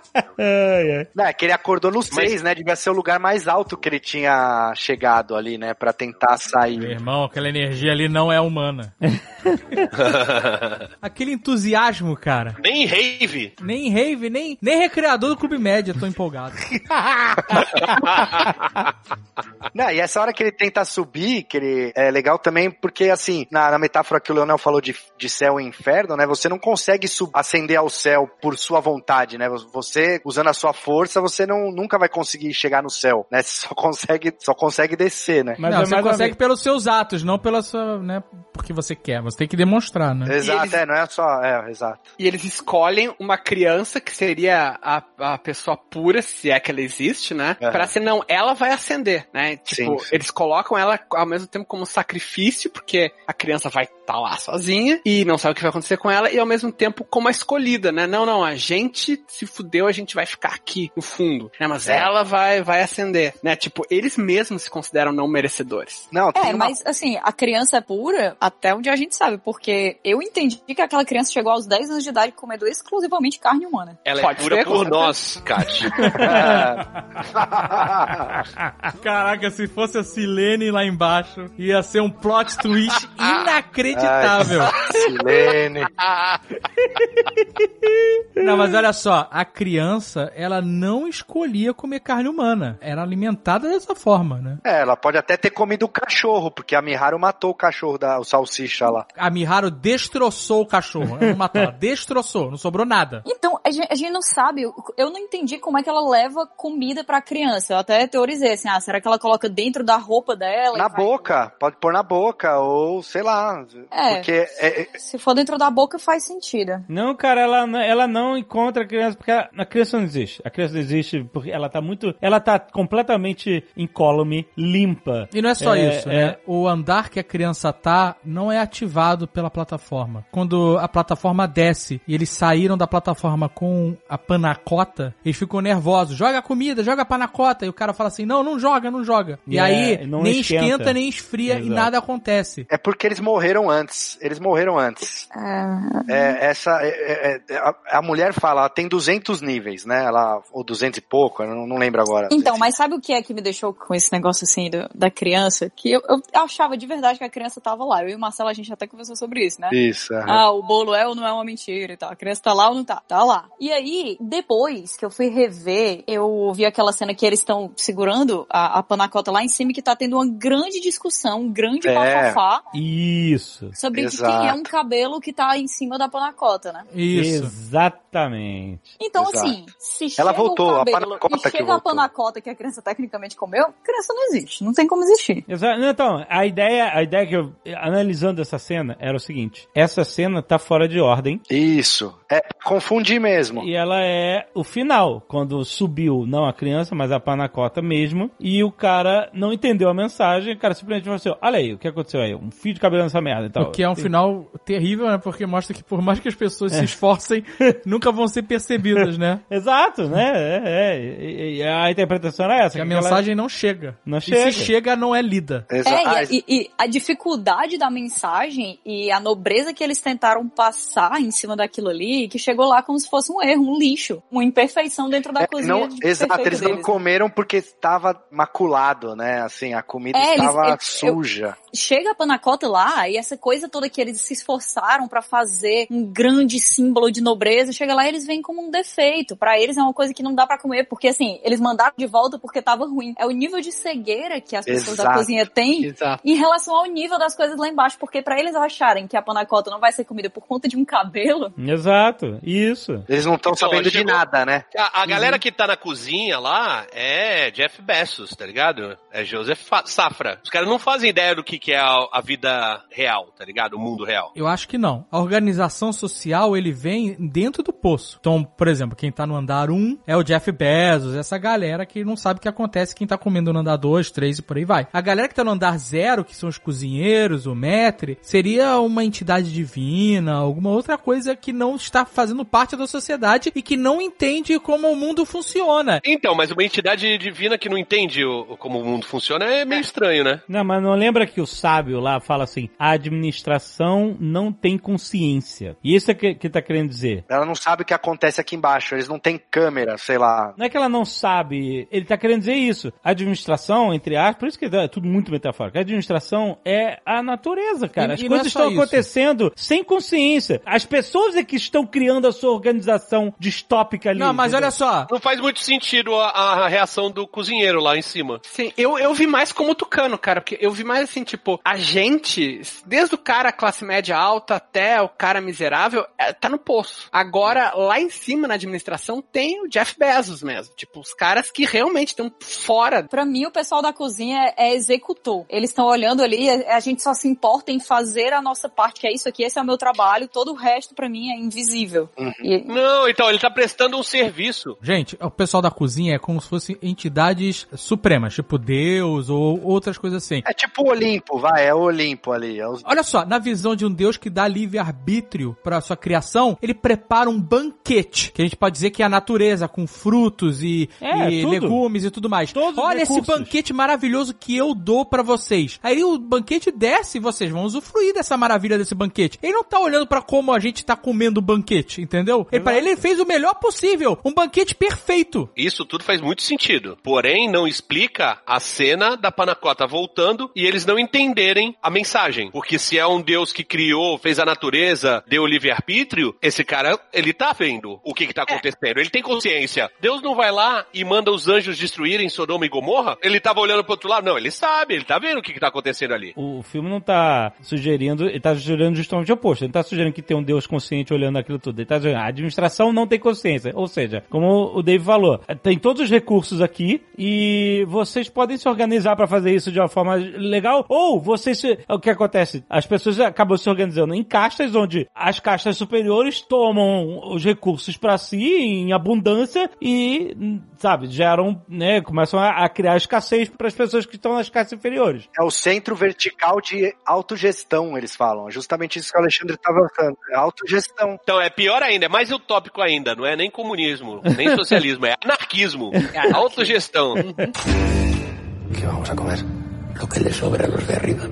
Não, é que ele acordou no 6, né? Devia ser o lugar mais alto que ele tinha chegado ali, né? Pra tentar Meu sair. irmão, aquela energia ali não é humana. Aquele entusiasmo, cara. Nem rave. Nem rave, nem, nem recreador do Clube Média, tô empolgado. Não, e essa hora que ele tenta subir, que ele é legal também, porque assim, na, na metáfora que o Leonel falou de, de céu e inferno, né? Você não consegue sub, ascender ao céu por sua vontade, né? Você, usando a sua força, você não, nunca vai conseguir chegar no céu, né? Você só consegue, só consegue descer, né? Mas não, é você consegue pelos seus atos, não pela sua, né, porque você quer. Você tem que demonstrar, né? Exato, eles- é, não é só, é, exato. E eles escolhem uma criança que seria a, a pessoa pura, se é que ela existe, né? Aham. Pra ser, não, ela vai acender, né? Tipo, Sim, sim. eles colocam ela ao mesmo tempo como sacrifício, porque a criança vai estar lá sozinha e não sabe o que vai acontecer com ela, e ao mesmo tempo como a escolhida, né? Não, não, a gente se fudeu, a gente vai ficar aqui no fundo, né? Mas É. ela vai, vai acender, né? Tipo, eles mesmos se consideram não merecedores. Não, tem É, uma- mas assim, a criança é pura até onde a gente sabe, porque eu entendi que aquela criança chegou aos 10 anos de idade comendo exclusivamente carne humana. Ela Pode é pura ser, por nós, Kat. Caraca, se fosse a Silene lá embaixo, ia ser um plot twist inacreditável. Silene. Não, mas olha só, a criança, ela não escolhia comer carne humana. Era alimentada dessa forma, né? É, ela pode até ter comido o cachorro, porque a Miharu matou o cachorro da o salsicha lá. A Miharu destroçou o cachorro. Ela não matou, ela destroçou, não sobrou nada. Então, a gente, a gente não sabe, eu- não entendi como é que ela leva comida pra criança. Eu até teorizei assim, ah, será que ela coloca dentro da roupa dela? Na vai- boca, pode pôr na boca, ou sei lá. É. Porque é, é- Se for dentro da boca, faz sentido. Não, cara, ela, não- ela não encontra a criança, porque a, a criança não existe. A criança não existe porque ela tá muito. Ela tá completamente incólume, limpa. E não é só É, isso, é. né? O andar que a criança tá não é ativado pela plataforma. Quando a plataforma desce e eles saíram da plataforma com a panacota, eles ficam nervosos. Joga a comida, joga a panacota. E o cara fala assim: não, não joga, não joga. E É, aí não nem esquenta. esquenta, nem esfria e Exato. nada acontece. é porque eles morreram antes. Eles morreram antes. É, essa é, é- é- a, a mulher fala, ela tem 200 níveis, né? Ela ou 200 e pouco, eu não, não lembro agora. Então, mas sabe o que é que me deixou com esse negócio assim do- da criança? Que eu, eu achava de verdade que a criança tava lá. Eu e o Marcelo, a gente até conversou sobre isso, né? Isso. aham. Ah, o bolo é ou não é uma mentira e tal. A criança tá lá ou não tá? Tá lá. E aí, depois que eu fui rever, eu vi aquela cena que eles estão segurando a, a panacota lá em cima e que tá tendo uma grande discussão, um grande É. bafafá Isso. Sobre de Exato. quem é um cabelo que tá em cima da panacota, né? Isso. Exatamente. Então, Exato. assim, se Ela chega voltou, o a cabelo panacota e que chega a panacota que a criança tecnicamente comeu, a criança não existe. Não tem como existir. Exa- não, Então, a ideia, a ideia que eu, analisando essa cena, era o seguinte: essa cena tá fora de ordem Isso. É, confundir mesmo. e ela é o final, quando subiu, não a criança, mas a panacota mesmo, e o cara não entendeu a mensagem, o cara simplesmente falou assim, olha aí, o que aconteceu aí? Um fio de cabelo nessa merda tal. O que é um final terrível, né? Porque mostra que por mais que as pessoas se esforcem, nunca vão ser percebidas, né? Exato, né? É, é. A interpretação era essa. Que a que ela- mensagem não chega. Não e chega. se chega, não é lida. É, e, e- e a dificuldade da mensagem e a nobreza que eles tentaram passar em cima daquilo ali, que chegou lá como se fosse um erro, um lixo, uma imperfeição dentro da É, cozinha. não, de exato, eles não comeram porque estava maculado, né? Assim, a comida É, eles- estava eu- suja. Chega a panacota lá e essa coisa toda que eles se esforçaram pra fazer um grande símbolo de nobreza, chega lá e eles veem como um defeito. Pra eles é uma coisa que não dá pra comer, porque assim, eles mandaram de volta porque tava ruim. É o nível de cegueira que as pessoas da Exato. cozinha têm Exato. em relação ao nível das coisas lá embaixo, porque pra eles acharem que a panacota não vai ser comida por conta de um cabelo, Exato, isso. Eles não estão Então, sabendo de nada, né? A, a galera que tá na cozinha lá é Jeff Bezos, tá ligado? É Joseph Safra. Os caras não fazem ideia do que, que é a, a vida real, tá ligado? O mundo real. Eu acho que não. A organização social, ele vem dentro do poço. Então, por exemplo, quem tá no andar 1 é o Jeff Bezos, essa galera que não sabe o que acontece quem tá comendo no andar 2, 3 e por aí vai. A galera que tá no andar 0, que são os cozinheiros, o maître, seria uma entidade divina, alguma outra coisa que não está fazendo parte da sociedade e que não entende como o mundo funciona. Então, mas uma entidade divina que não entende o- como o mundo funciona é meio estranho, né? Não, mas não lembra que o sábio lá fala assim, a administração não tem consciência. E isso é que, que tá querendo dizer. Ela não sabe o que acontece aqui embaixo. Eles não têm câmera, sei lá. Não é que ela não sabe, ele tá querendo dizer isso. A administração, entre aspas, por isso que é tudo muito metafórico. A administração é a natureza, cara. E- As e não coisas é estão isso. acontecendo sem consciência. As pessoas é que estão criando a sua organização distópica ali. Não, mas entendeu? olha só, Não faz muito sentido a, a reação do cozinheiro lá em cima. Sim, eu, eu vi mais como tucano, cara, porque eu vi mais assim, tipo, a gente, desde o cara classe média alta até o cara miserável, é, tá no poço. Agora, lá em cima na administração, tem o Jeff Bezos mesmo. Tipo, os caras que realmente estão fora. Pra mim, o pessoal da cozinha é executor. Eles estão olhando ali, a a gente só se importa em fazer a nossa parte, que é isso aqui, esse é o meu trabalho, todo o resto pra mim é invisível. E- Não, então, ele tá prestando um serviço. Gente, o pessoal da cozinha é como se fossem entidades supremas, tipo Deus ou outras coisas assim. É tipo o Olimpo, vai, é o Olimpo ali. É os... Olha só, na visão de um Deus que dá livre-arbítrio para sua criação, ele prepara um banquete, que a gente pode dizer que é a natureza, com frutos e, É, e legumes e tudo mais. Todos os Olha esse banquete maravilhoso que eu dou pra vocês. Aí o banquete desce e vocês vão usufruir dessa maravilha desse banquete. Ele não tá olhando pra como a gente tá comendo o banquete, entendeu? Ele, para ele, ele fez o melhor possível, um banquete perfeito. Isso tudo faz muito sentido. Porém, não explica a cena da Panacota voltando e eles não entenderem a mensagem. Porque se é um Deus que criou, fez a natureza, deu livre-arbítrio, esse cara, ele tá vendo o que que tá acontecendo. Ele tem consciência. Deus não vai lá e manda os anjos destruírem Sodoma e Gomorra? Ele tava olhando pro outro lado? Não, ele sabe, ele tá vendo o que que tá acontecendo ali. O filme não tá sugerindo, ele tá sugerindo justamente o oposto. Ele não tá sugerindo que tem um Deus consciente olhando aquilo tudo. Ele tá dizendo, a administração não tem consciência. Ou seja, como o Dave falou, tem todos os recursos aqui e vocês podem se organizar pra fazer isso de uma forma legal. Ou vocês, se- o que acontece? As pessoas acabam se organizando em castas, onde as castas superiores tomam os recursos pra si em abundância e, sabe, geram, né, começam a, a criar escassez para as pessoas que estão nas castas inferiores. É o centro vertical de autogestão, eles falam. É Justamente isso que o Alexandre estava falando. É autogestão. Então é pior ainda, é mais utópico ainda, não é nem comunismo, nem socialismo, é anarquismo, autogestão. ¿Qué vamos a comer? Lo que le sobra a los de arriba.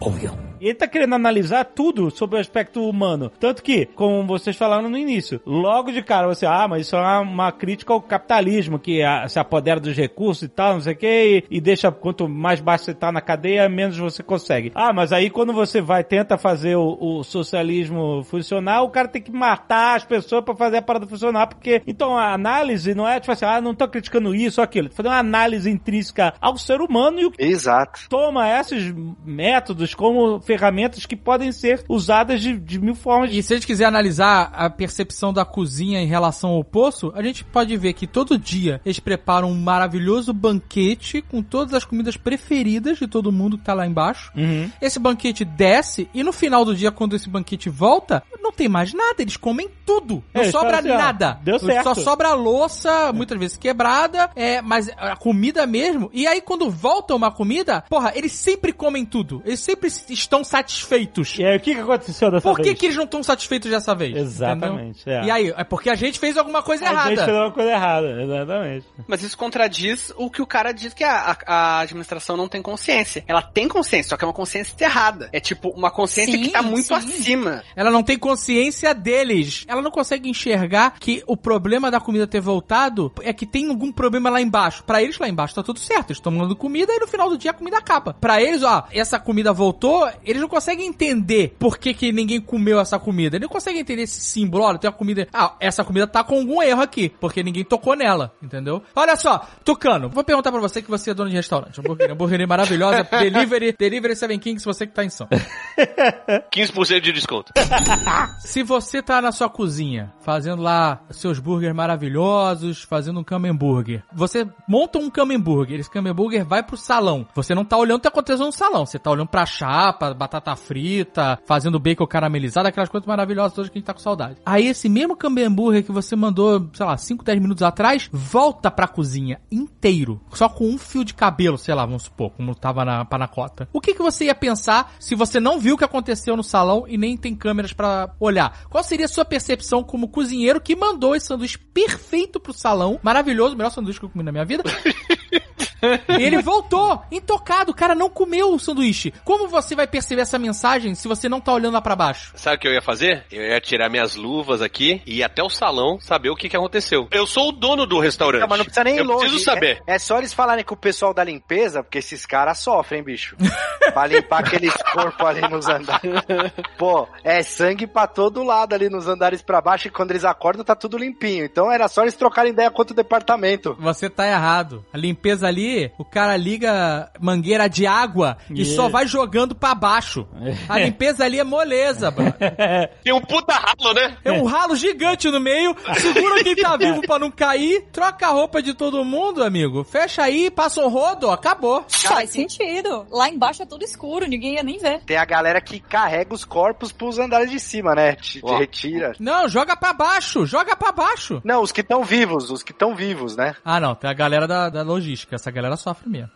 Obvio. E ele tá querendo analisar tudo sobre o aspecto humano. Tanto que, como vocês falaram no início, logo de cara você, ah, mas isso é uma, uma crítica ao capitalismo, que se apodera dos recursos e tal, não sei o que, e, deixa, quanto mais baixo você tá na cadeia, menos você consegue. Ah, mas aí quando você vai, tenta fazer o, o socialismo funcionar, o cara tem que matar as pessoas pra fazer a parada funcionar, porque, então a análise não é tipo assim, ah, não tô criticando isso ou aquilo, fazendo uma análise intrínseca ao ser humano e o Exato. toma esses métodos como ferramenta ferramentas que podem ser usadas de, de mil formas. E se a gente quiser analisar a percepção da cozinha em relação ao poço, a gente pode ver que todo dia eles preparam um maravilhoso banquete com todas as comidas preferidas de todo mundo que tá lá embaixo. Uhum. Esse banquete desce e no final do dia, quando esse banquete volta, não tem mais nada. Eles comem tudo. Não É, sobra assim, nada. deu certo. Só sobra a louça, muitas vezes quebrada, é, mas a comida mesmo. E aí, quando volta uma comida, porra, eles sempre comem tudo. Eles sempre estão satisfeitos. E aí, o que, que aconteceu dessa Por que, vez? que eles não estão satisfeitos dessa vez? Exatamente, é. E aí, é porque a gente fez alguma coisa A gente errada. fez uma coisa errada, exatamente. Mas isso contradiz o que o cara diz que a, a- a administração não tem consciência. Ela tem consciência, só que é uma consciência errada. É tipo uma consciência que Sim, tá muito sim. acima. Ela não tem consciência deles. Ela não consegue enxergar que o problema da comida ter voltado é que tem algum problema lá embaixo. Pra eles lá embaixo tá tudo certo. Eles estão mandando comida e no final do dia a comida acaba. Pra eles, ó, essa comida voltou, eles não conseguem entender por que, que ninguém comeu essa comida. Eles não conseguem entender esse símbolo. Olha, tem uma comida. Ah, essa comida tá com algum erro aqui, porque ninguém tocou nela, entendeu? Olha só, Tucano, vou perguntar pra você que você é dono de restaurante. Hamburgueria, hamburgueria maravilhosa, delivery, delivery Seven Kings, você que tá em São. 15% de desconto. Se você tá na sua cozinha, fazendo lá seus burgers maravilhosos, fazendo um camembert, você monta um camembert, esse camembert vai pro salão. Você não tá olhando o que tá acontecendo no salão, você tá olhando pra chapa, batata frita, fazendo bacon caramelizado, aquelas coisas maravilhosas todas que a gente tá com saudade. Aí esse mesmo camembert que você mandou, sei lá, 5, 10 minutos atrás, volta pra cozinha inteiro, só com um fio de cabelo, sei lá, vamos supor, como tava na panacota. O que que você ia pensar se você não viu o que aconteceu no salão e nem tem câmeras pra olhar? Qual seria a sua percepção como cozinheiro que mandou esse sanduíche perfeito pro salão, maravilhoso, melhor sanduíche que eu comi na minha vida? E ele voltou, intocado, o cara não comeu o sanduíche. Como você vai perceber essa mensagem se você não tá olhando lá pra baixo? Sabe o que eu ia fazer? Eu ia tirar minhas luvas aqui e ir até o salão saber o que, que aconteceu. Eu sou o dono do restaurante. Não, mas não precisa nem ir eu longe. preciso saber. É, é só eles falarem com o pessoal da limpeza, porque esses caras sofrem, bicho. pra limpar aqueles corpos ali nos andares. Pô, é sangue pra todo lado ali nos andares pra baixo e quando eles acordam tá tudo limpinho. Então era só eles trocarem ideia com outro departamento. Você tá errado. A limpeza ali, o cara liga mangueira de água e Yeah. só vai jogando pra baixo. A limpeza ali é moleza, bro. Tem um puta ralo, né? É um ralo gigante no meio, segura quem tá vivo pra não cair, troca a roupa de todo mundo, amigo. Fecha aí, passa um rodo, acabou. Faz sentido. Lá embaixo é tudo escuro, ninguém ia nem ver. Tem a galera que carrega os corpos pros andares de cima, né? Te, te retira. Não, joga pra baixo, joga pra baixo. Não, os que estão vivos, os que estão vivos, né? Ah, não, tem a galera da, da logística, essa galera sofre mesmo.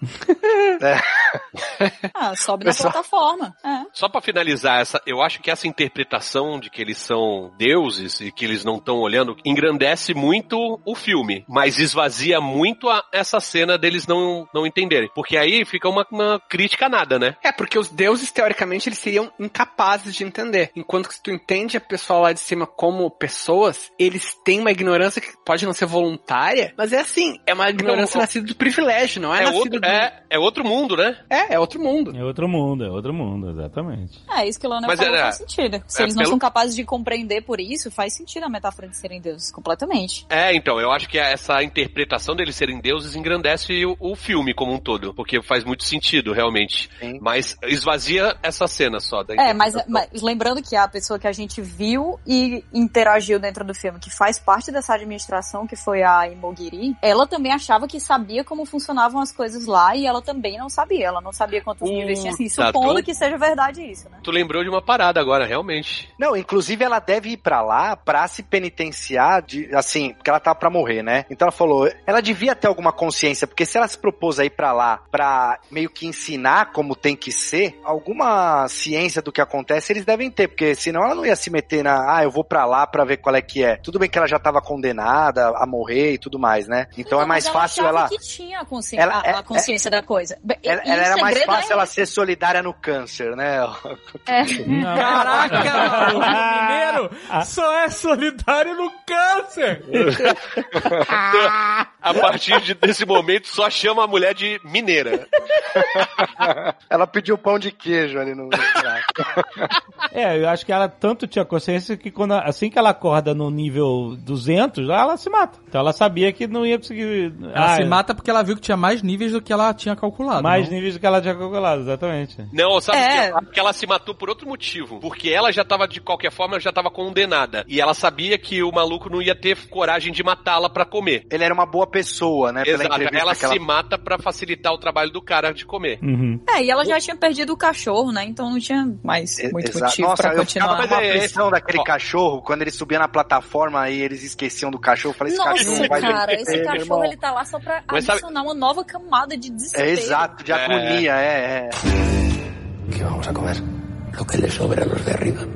Ah, sobe Pessoal- na plataforma. É. Só pra finalizar essa, eu acho que essa interpretação de que eles são deuses e que eles não estão olhando engrandece muito o filme, mas esvazia muito a- essa cena deles não, não entenderem. Porque aí fica uma, uma crítica nada, né? É, porque os deuses, teoricamente, eles seriam incapazes de entender. Enquanto que se tu entende a pessoa lá de cima como pessoas, eles têm uma ignorância que pode não ser voluntária, mas é assim, é uma ignorância Não, nascida do privilégio, não é, É outro, do... é, é outro mundo, né? É, é outro mundo. É outro mundo, é outro mundo, exatamente. É, isso que o Leonel Mas falou era- faz sentido. Se é eles não pelo- são capazes de compreender por isso, faz sentido a metáfora de serem deuses, completamente. É, então, eu acho que essa interpretação deles serem deuses engrandece o, o filme como um todo, porque faz muito sentido, realmente. Sim. Mas esvazia essa cena só. Da É, mas, mas lembrando que a pessoa que a gente viu e interagiu dentro do filme, que faz parte dessa administração, que foi a Imogiri, ela também achava que sabia como funcionavam as coisas lá e ela também não sabia. Ela não sabia quantos Uh, níveis tinha, assim, tá, supondo tu- que seja verdade isso, né? Tu lembrou de uma parada agora, realmente. Não, inclusive ela deve ir pra lá pra se penitenciar de, assim, porque ela tá pra morrer, né? Então ela falou, ela devia ter alguma consciência, porque se ela se propôs a ir pra lá pra meio que ensinar como tem que ser, alguma ciência do que acontece eles devem ter, porque senão ela não ia se meter na, ah, eu vou pra lá pra ver qual é que é. Tudo bem que ela já tava condenada a morrer e tudo mais, né? Então Não, é mais fácil ela que tinha a, consci... Ela- a- a é- consciência da coisa. ela, ela era mais segredo fácil é ela ser solidária no câncer, né? É. Caraca, mano, o mineiro só é solidário no câncer. a partir de- desse momento, só chama a mulher de mineira. Ela pediu pão de queijo ali no. É, eu acho que ela tanto tinha consciência que quando, assim que ela acorda no nível 200, ela se mata. Então ela sabia que não ia conseguir... Ela Ah, se mata porque ela viu que tinha mais níveis do que ela tinha calculado. Mais não? níveis do que ela tinha calculado, exatamente. Não, sabe É. que, ela, que ela se matou por outro motivo. Porque ela já tava, de qualquer forma, já tava condenada. E ela sabia que o maluco não ia ter coragem de matá-la pra comer. Ele era uma boa pessoa, né? pela Exato. entrevista Ela que ela se mata pra facilitar o trabalho do cara de comer. Uhum. É, e ela já tinha perdido o cachorro, né? Então não tinha mais muito exato. motivo Nossa, pra eu ficava continuar. com uma Mas é aflição daquele Ó. cachorro, quando ele subia na plataforma e eles esqueciam do cachorro. Eu falei, esse cachorro Nossa, não vai cara, esse cachorro irmão. ele tá lá só pra Mas sabe- adicionar uma nova camada de É desespero. exato, de É. agonia, é, é. ¿Qué vamos a comer? Lo que les sobre a los de arriba.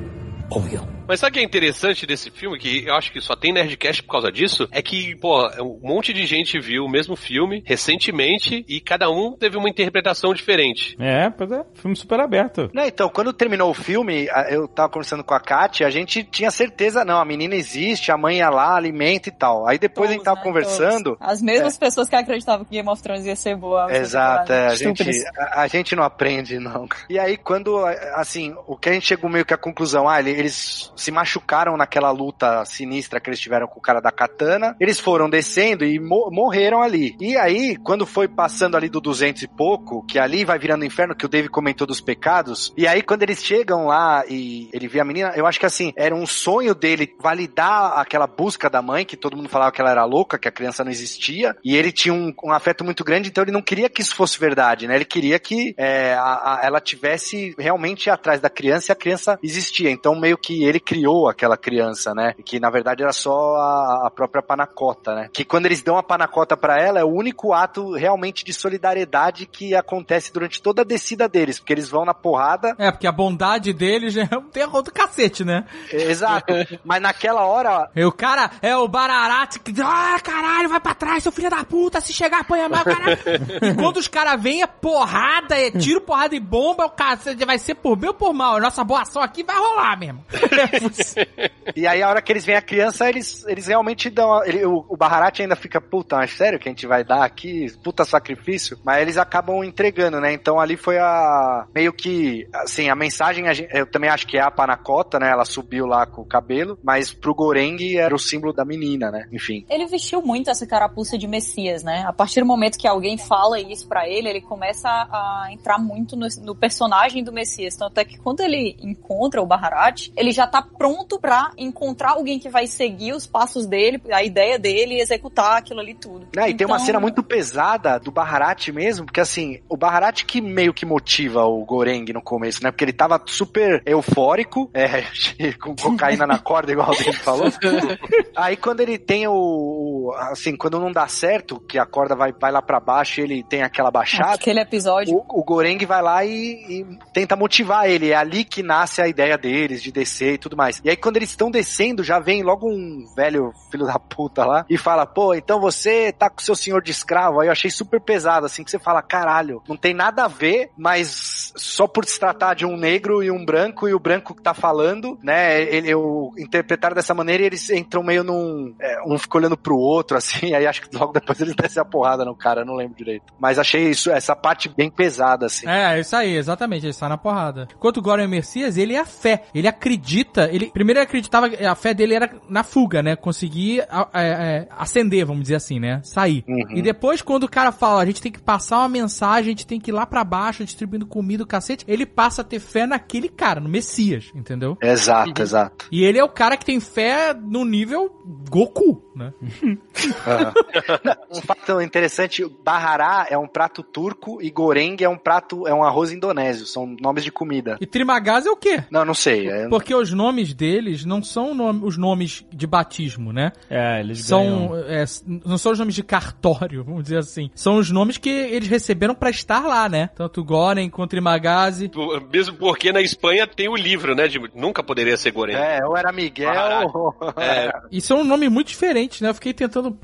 Obvio. Mas sabe o que é interessante desse filme, que eu acho que só tem Nerdcast por causa disso? É que, pô, um monte de gente viu o mesmo filme recentemente e cada um teve uma interpretação diferente. É, pois é, filme super aberto. Não, então, quando terminou o filme, eu tava conversando com a Kátia, a gente tinha certeza, não, a menina existe, a mãe ia lá, alimenta e tal. Aí depois a gente tava né, conversando. todos. As mesmas pessoas que acreditavam que Game of Thrones ia ser boa. Exato, é, a gente, a, a gente não aprende, não. E aí, quando, assim, o que a gente chegou meio que à conclusão, ah, ele- eles se machucaram naquela luta sinistra que eles tiveram com o cara da katana, eles foram descendo e mo- morreram ali. E aí, quando foi passando ali do 200 e pouco, que ali vai virando inferno, que o Dave comentou dos pecados, e aí quando eles chegam lá e ele vê a menina, eu acho que assim, era um sonho dele validar aquela busca da mãe, que todo mundo falava que ela era louca, que a criança não existia, e ele tinha um, um afeto muito grande, então ele não queria que isso fosse verdade, né? Ele queria que é, a- a- ela tivesse realmente atrás da criança e a criança existia. Então meio que ele criou aquela criança, né? Que na verdade era só a, a própria panacota, né? Que quando eles dão a panacota pra ela é o único ato realmente de solidariedade que acontece durante toda a descida deles, porque eles vão na porrada É, porque a bondade deles é um terror do cacete, né? É, Exato. Mas naquela hora, E o cara é o Bararate que ah, caralho, vai pra trás, seu filho da puta, se chegar, apanha mais, caralho. e quando os caras vêm, é porrada, é tiro, porrada e bomba, o cara vai ser por bem ou por mal. A nossa boa ação aqui vai rolar mesmo. e aí a hora que eles veem a criança, eles, eles realmente dão. ele- o, o Baharat ainda fica, puta, mas sério que a gente vai dar aqui? Puta sacrifício. Mas eles acabam entregando, né? Então ali foi a. Meio que. Assim, a mensagem, a gente- eu também acho que é a Panacota, né? Ela subiu lá com o cabelo, mas pro Goreng era o símbolo da menina, né? Enfim. Ele vestiu muito essa carapuça de Messias, né? A partir do momento que alguém fala isso pra ele, ele começa a, a entrar muito no, no personagem do Messias. Tanto é que quando ele encontra o Baharat, ele já tá pronto pra encontrar alguém que vai seguir os passos dele, a ideia dele e executar aquilo ali tudo. Né, e tem uma Então, cena muito pesada do Baharat mesmo, porque assim, o Baharat que meio que motiva o Goreng no começo, né? Porque ele tava super eufórico, é, com cocaína na corda, igual o David falou. Aí quando ele tem o, o- Assim, quando não dá certo, que a corda vai, vai lá pra baixo e ele tem aquela baixada. Aquele episódio. O, o Goreng vai lá e, e tenta motivar ele. É ali que nasce a ideia deles de descer e tudo mais. E aí, quando eles estão descendo, já vem logo um velho filho da puta lá e fala: pô, então você tá com seu senhor de escravo. Aí eu achei super pesado, assim, que você fala: caralho, não tem nada a ver, mas só por se tratar de um negro e um branco e o branco que tá falando, né? Ele, o interpretaram dessa maneira e eles entram meio num. é, um fica olhando pro outro, assim. Aí acho que logo depois eles descem a porrada no cara, não lembro direito. Mas achei isso, essa parte bem pesada, assim. É, isso aí, exatamente, ele sai na porrada. Enquanto o Goran Messias, ele é a fé. Ele acredita, ele primeiro ele acreditava, que a fé dele era na fuga, né? Conseguir é, é, acender, vamos dizer assim, né? Sair. Uhum. E depois, quando o cara fala, a gente tem que passar uma mensagem, a gente tem que ir lá pra baixo, distribuindo comida, o cacete, ele passa a ter fé naquele cara, no Messias, entendeu? Exato, exato. E ele é o cara que tem fé no nível Goku, né? um fato interessante, Bahará é um prato turco e Goreng é um prato, é um arroz indonésio, são nomes de comida. E Trimagás é o quê? Não, não sei. é- Porque os nomes deles não são nome- os nomes de batismo, né? É, eles São, ganham. é, não são os nomes de cartório, vamos dizer assim. São os nomes que eles receberam pra estar lá, né? Tanto Goren quanto Trimagazi. Por- Mesmo porque na Espanha tem o livro, né? De nunca poderia ser Goreng. É, ou era Miguel, ou... É, E são nomes muito diferentes. Né? Eu fiquei tentando.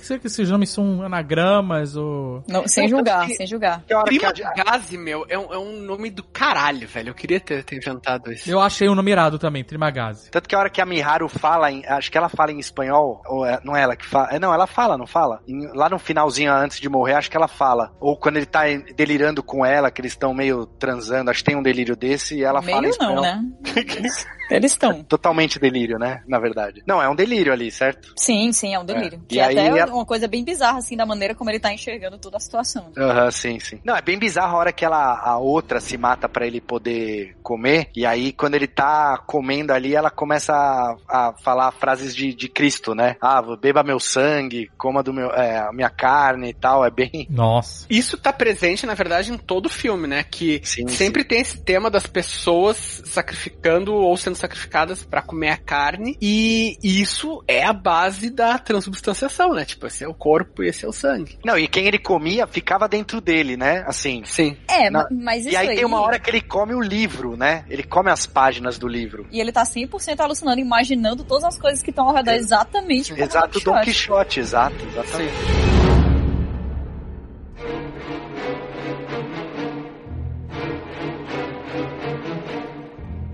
Será que esses nomes são anagramas ou. Não, sem julgar, sem julgar. Que hora que Prima Gazi, meu, é um, é um nome do caralho, velho. Eu queria ter, ter inventado isso. Eu achei um nome irado também, Trimagazi. Tanto que a hora que a Miharu fala, em, acho que ela fala em espanhol, ou é- não é ela que fala, é, não, ela fala, não fala? Em- lá no finalzinho, antes de morrer, acho que ela fala. Ou quando ele tá delirando com ela, que eles estão meio transando, acho que tem um delírio desse, e ela fala em Meio espanhol. não, né? Eles estão. Totalmente delírio, né? Na verdade. Não, é um delírio ali, certo? Sim, sim, é um delírio. É. Que E é aí até ela- uma coisa bem bizarra, assim, da maneira como ele tá enxergando toda a situação. Aham, sim, sim. Não, é bem bizarro a hora que ela, a outra se mata pra ele poder comer, e aí quando ele tá comendo ali, ela começa a, a falar frases de, de Cristo, né? Ah, beba meu sangue, coma do meu, é, a minha carne e tal, é bem... Nossa. Isso tá presente, na verdade, em todo o filme, né? Que Sim, sempre tem esse tema das pessoas sacrificando ou sendo sacrificadas pra comer a carne. E isso é a base da transubstanciação, né? Tipo, esse é o corpo e esse é o sangue. Não, e quem ele comia ficava dentro dele, né? Assim... Sim. É, ma- mas isso E aí tem uma hora que ele come o livro, né? Ele come as páginas do livro. E ele tá 100% alucinando, imaginando todas as coisas que estão ao redor exatamente como Exato, Don Don Quixote. Quixote, exato, exatamente.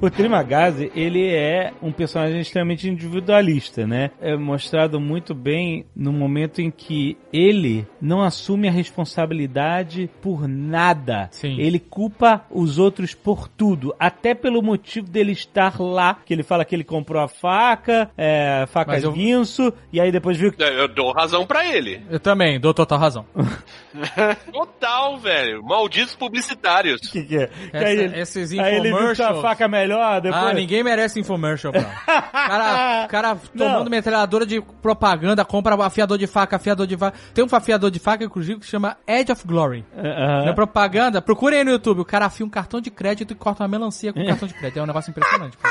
O Trimagazi, ele é um personagem extremamente individualista, né? É mostrado muito bem no momento em que ele não assume a responsabilidade por nada. Sim. Ele culpa os outros por tudo, até pelo motivo dele estar lá, que ele fala que ele comprou a faca, é, faca eu- guinso, e aí depois viu que Eu dou razão pra ele. Eu também, dou total razão. Total, velho. Malditos publicitários. que, que é. Que Essa- aí ele, esses aí ele viu que a infomercials. faca é melhor, depois... Ah, ninguém merece infomercial, bro. cara, cara tomando Não. metralhadora de propaganda, compra afiador de faca, afiador de faca. Tem um afiador de faca, inclusive, que chama Edge of Glory. Aham. Na propaganda, procurem aí no YouTube. O cara afia um cartão de crédito e corta uma melancia com cartão de crédito. É um negócio impressionante.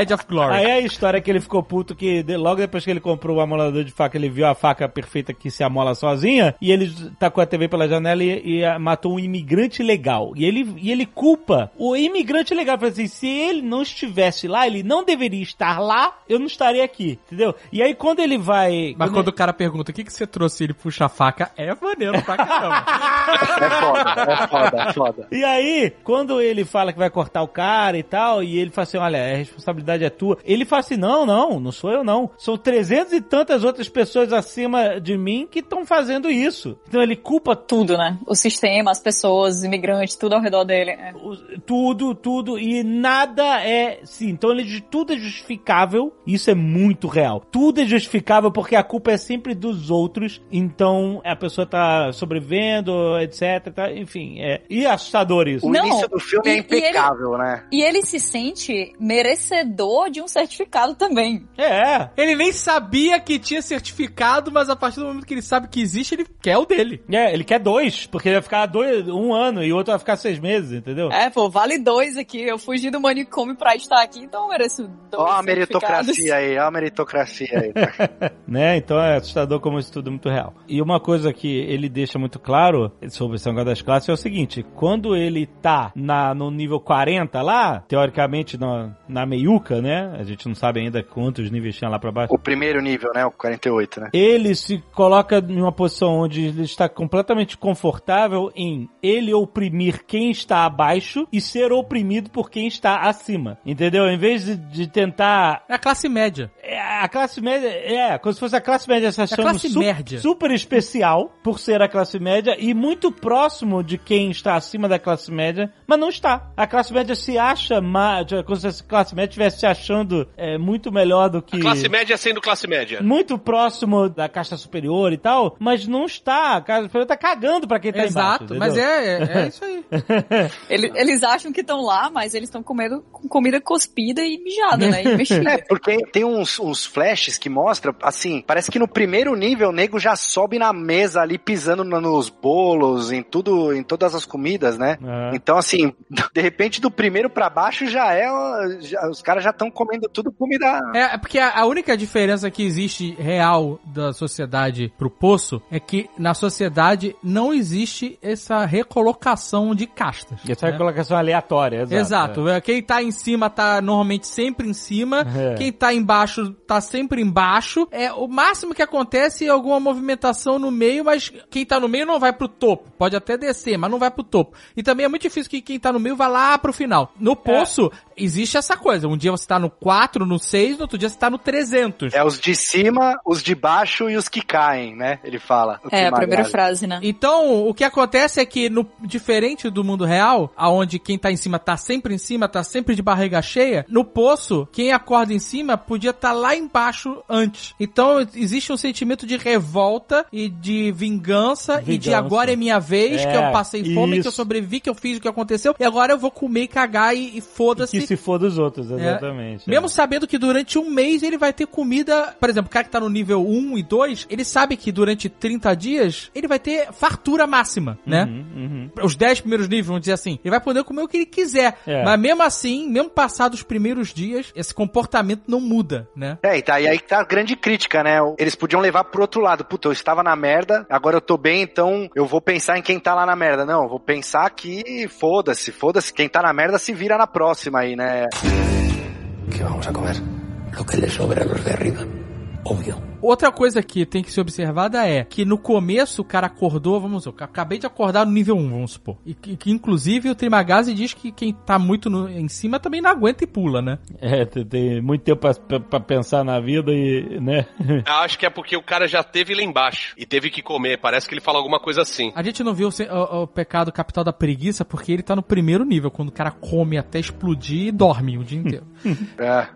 Edge of Glory. Aí é a história que ele ficou puto que logo depois que ele comprou o amolador de faca, ele viu a faca perfeita que se amola sozinha e ele tacou a TV pela janela e, e, matou um imigrante legal. E ele, e ele culpa o imigrante legal. Falou assim, se ele não estivesse lá, ele não deveria estar lá, eu não estaria aqui, entendeu? E aí quando ele vai... Mas quando quando o cara pergunta o que, que você trouxe ele puxa a faca, é maneiro pra caramba. É foda, é foda, é foda. E aí, quando ele fala que vai cortar o cara e tal, e ele fala assim, olha, a responsabilidade é tua. Ele fala assim, não, não, não sou eu não. São trezentas e tantas outras pessoas acima de mim que estão fazendo isso. Então ele culpa Tudo, né? O sistema, as pessoas, os imigrantes, tudo ao redor dele. É. o- tudo, tudo, e nada é, sim, então ele diz tudo é justificável, isso é muito real. Tudo é justificável porque a culpa é sempre dos outros, então a pessoa tá sobrevivendo, etc, tá, enfim, é, e é assustador isso. O Não, início do filme e- é e impecável, né? E ele se sente merecedor de um certificado também. É, ele nem sabia que tinha certificado, mas a partir do momento que ele sabe que existe, ele quer o dele. É, ele quer dois, porque ele vai ficar dois, um ano e o outro vai ficar seis meses, entendeu? É, pô, vale dois aqui. Eu fugi do manicômio pra estar aqui, então eu mereço dois Ó a meritocracia aí, ó a meritocracia aí. Né? Então é assustador como isso tudo é muito real. E uma coisa que ele deixa muito claro sobre esse negócio das classes é o seguinte: quando ele tá na, no nível 40 lá, teoricamente na, na meiuca, né? A gente não sabe ainda quantos níveis tinha lá pra baixo. O primeiro nível, né? O 48, né? Ele se coloca em uma posição onde ele está completamente confortável em ele oprimir quem está abaixo e ser oprimido por quem está acima. Entendeu? Em vez de, de tentar É a classe média. é, a classe média, é, como se fosse a classe média se achando classe su- média. super especial por ser a classe média e muito próximo de quem está acima da classe média, mas não está. A classe média se acha, ma- como se a classe média estivesse se achando é, muito melhor do que... A classe média sendo classe média. Muito próximo da caixa superior e tal, mas não está. A caixa superior tá cagando pra quem tá Exato, embaixo. mas entendeu? é, é, é isso aí. Ele- Eles acham que estão lá, mas eles estão comendo com comida cuspida e mijada, né? E mexida. É, porque tem uns, uns flashes que mostram, assim, parece que no primeiro nível o nego já sobe na mesa ali pisando no- nos bolos, em tudo, em todas as comidas, né? É. Então, assim, de repente do primeiro pra baixo já é. já- os caras já estão comendo tudo comida. É, porque a, a única diferença que existe real da sociedade pro poço é que na sociedade não existe essa recolocação de castas. Essa é né? a colocação aleatória, exato. Exato. É, Quem tá em cima tá normalmente sempre em cima. É. Quem tá embaixo tá sempre embaixo. É, o máximo que acontece é alguma movimentação no meio, mas quem tá no meio não vai pro topo. Pode até descer, mas não vai pro topo. E também é muito difícil que quem tá no meio vá lá pro final. No poço, existe essa coisa. Um dia você tá no 4, no 6, no outro dia você tá no 300. É os de cima, os de baixo e os que caem, né? Ele fala. É, a primeira frase, né? Então, o que acontece é que, no, diferente do mundo real, aonde quem tá em cima tá sempre em cima, tá sempre de barriga cheia, no poço, quem acorda em cima podia estar lá embaixo antes. Então, existe um sentimento de revolta e de vingança, e de Vingança. agora é minha vez, que É, eu passei fome, que eu isso. sobrevivi, que eu fiz o que aconteceu, e agora eu vou comer e cagar e, e Que foda-se. Se for dos outros, exatamente. Mesmo sabendo que durante um mês ele vai ter comida. Por exemplo, o cara que tá no nível 1 e 2, ele sabe que durante 30 dias ele vai ter fartura máxima, né? Uhum, uhum. Os 10 primeiros níveis, vamos dizer assim, ele vai poder comer o que ele quiser. É. Mas mesmo assim, mesmo passados os primeiros dias, esse comportamento não muda, né? É, e, tá, e aí que tá a grande crítica, né? Eles podiam levar pro outro lado. Puta, eu estava na merda, agora eu tô bem, então eu vou pensar em quem tá lá na merda. Não, eu vou pensar que foda-se, foda-se. Quem tá na merda se vira na próxima aí, né? ¿Qué vamos a comer? Lo que le sobra a los de arriba. Obvio. Outra coisa que tem que ser observada é que no começo o cara acordou, vamos supor, acabei de acordar no nível 1, vamos supor. E que, que, inclusive o Trimagazi diz que quem tá muito no- em cima também não aguenta e pula, né? É, tem, tem muito tempo pra, pensar na vida e, né? Acho que é porque o cara já teve lá embaixo e teve que comer. Parece que ele fala alguma coisa assim. A gente não viu o, o- o pecado capital da preguiça porque ele tá no primeiro nível, quando o cara come até explodir e dorme o dia inteiro. É.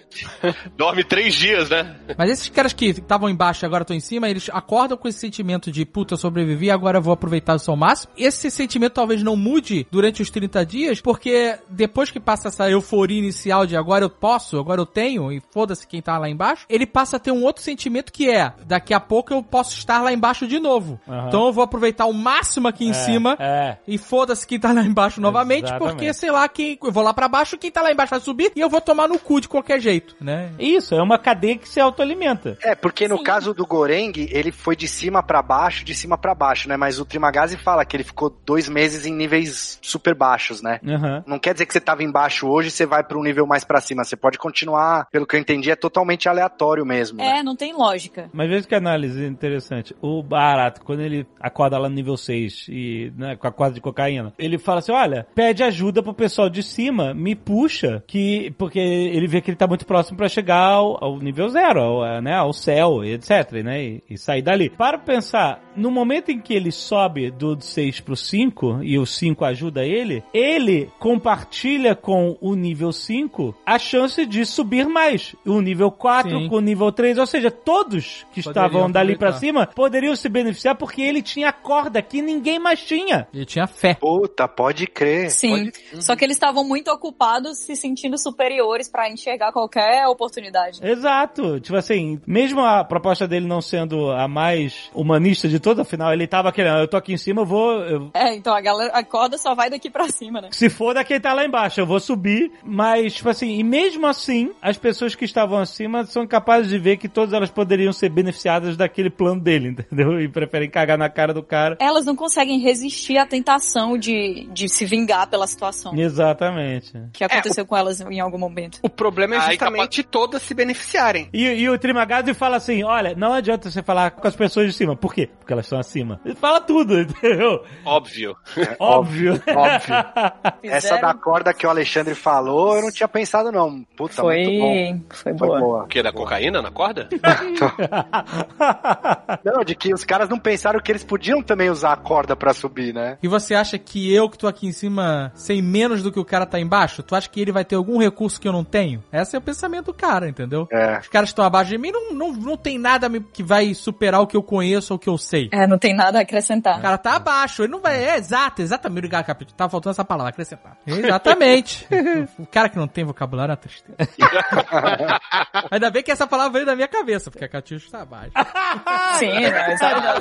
Dorme três dias, né? Mas esses caras que estavam embaixo e agora estão em cima, eles acordam com esse sentimento de puta, eu sobrevivi, agora eu vou aproveitar o seu máximo. Esse sentimento talvez não mude durante os 30 dias, porque depois que passa essa euforia inicial de agora eu posso, agora eu tenho, e foda-se quem tá lá embaixo, ele passa a ter um outro sentimento que é, daqui a pouco eu posso estar lá embaixo de novo. Aham. Então eu vou aproveitar o máximo aqui em É, cima. É. E foda-se quem tá lá embaixo novamente, Exatamente. porque, sei lá, quem, eu vou lá pra baixo, quem tá lá embaixo vai subir e eu vou tomar no cu de qualquer jeito, né? Isso, é uma cadeia que se autoalimenta. É, porque no Sim. caso do Goreng, ele foi de cima pra baixo, de cima pra baixo, né? Mas o Trimagazi fala que ele ficou dois meses em níveis super baixos, né? Aham. Não quer dizer que você tava embaixo hoje e você vai pra um nível mais pra cima. Você pode continuar, pelo que eu entendi, é totalmente aleatório mesmo. né? É, não tem lógica. Mas veja que análise interessante. O Barato, quando ele acorda lá no nível 6 e né, com a corda de cocaína, ele fala assim: olha, pede ajuda pro pessoal de cima, me puxa, que porque ele vê que ele tá muito próximo pra chegar ao, ao nível zero, ao, né, ao céu, etc, né, e, e sair dali. Para pensar, no momento em que ele sobe do 6 pro 5 e o 5 ajuda ele, ele compartilha com o nível 5 a chance de subir mais. O nível 4 Sim. com o nível 3, ou seja, todos que Poderiam estavam dali pra aproveitar. cima poderiam se beneficiar porque ele tinha corda que ninguém mais tinha. Ele tinha fé. Puta, pode crer. Sim. Só que eles estavam muito ocupados se sentindo superiores pra enxergar qualquer oportunidade. Exato. Tipo assim, mesmo a proposta dele não sendo a mais humanista de toda, afinal, ele tava querendo, eu tô aqui em cima, eu vou. eu- É, então a galera, a corda só vai daqui pra cima, né? se for daqui tá lá embaixo, eu vou subir, mas, tipo assim, e mesmo assim, as pessoas que estavam acima são capazes de ver que todas elas poderiam ser beneficiadas daquele plano dele, entendeu? E preferem cagar na cara do cara. Elas não conseguem resistir à tentação de, de se vingar pela situação Exatamente. que aconteceu com elas em algum momento. O problema é Aí justamente todas se beneficiarem. E, e o Trimagazi fala assim: olha, não adianta você falar com as pessoas de cima. Por quê? Porque elas estão acima. Ele fala tudo, entendeu? Óbvio. Óbvio. Óbvio. Essa da corda que o Alexandre falou, eu não tinha pensado, não. Puta, muito bom. Foi, foi Foi boa. boa. O que? Da cocaína na corda? Não, de que os caras não pensaram que eles podiam também usar a corda pra subir, né? E você acha que eu que tô aqui em cima sei menos do que o cara tá embaixo? Tu acha que ele vai ter algum recurso que eu não tenho? Esse é o pensamento do cara, entendeu? É. Os caras que estão abaixo de mim não, não, não tem nada que vai superar o que eu conheço ou o que eu sei. É, não tem nada a O acrescentar. cara tá abaixo, ele não vai. É exato, exatamente. Obrigado, capítulo. Tá faltando essa palavra, acrescentar. Exatamente. o cara que não tem vocabulário é uma tristeza. Ainda bem que essa palavra veio da minha cabeça, porque a Catiuxa tá abaixo. Sim, exato.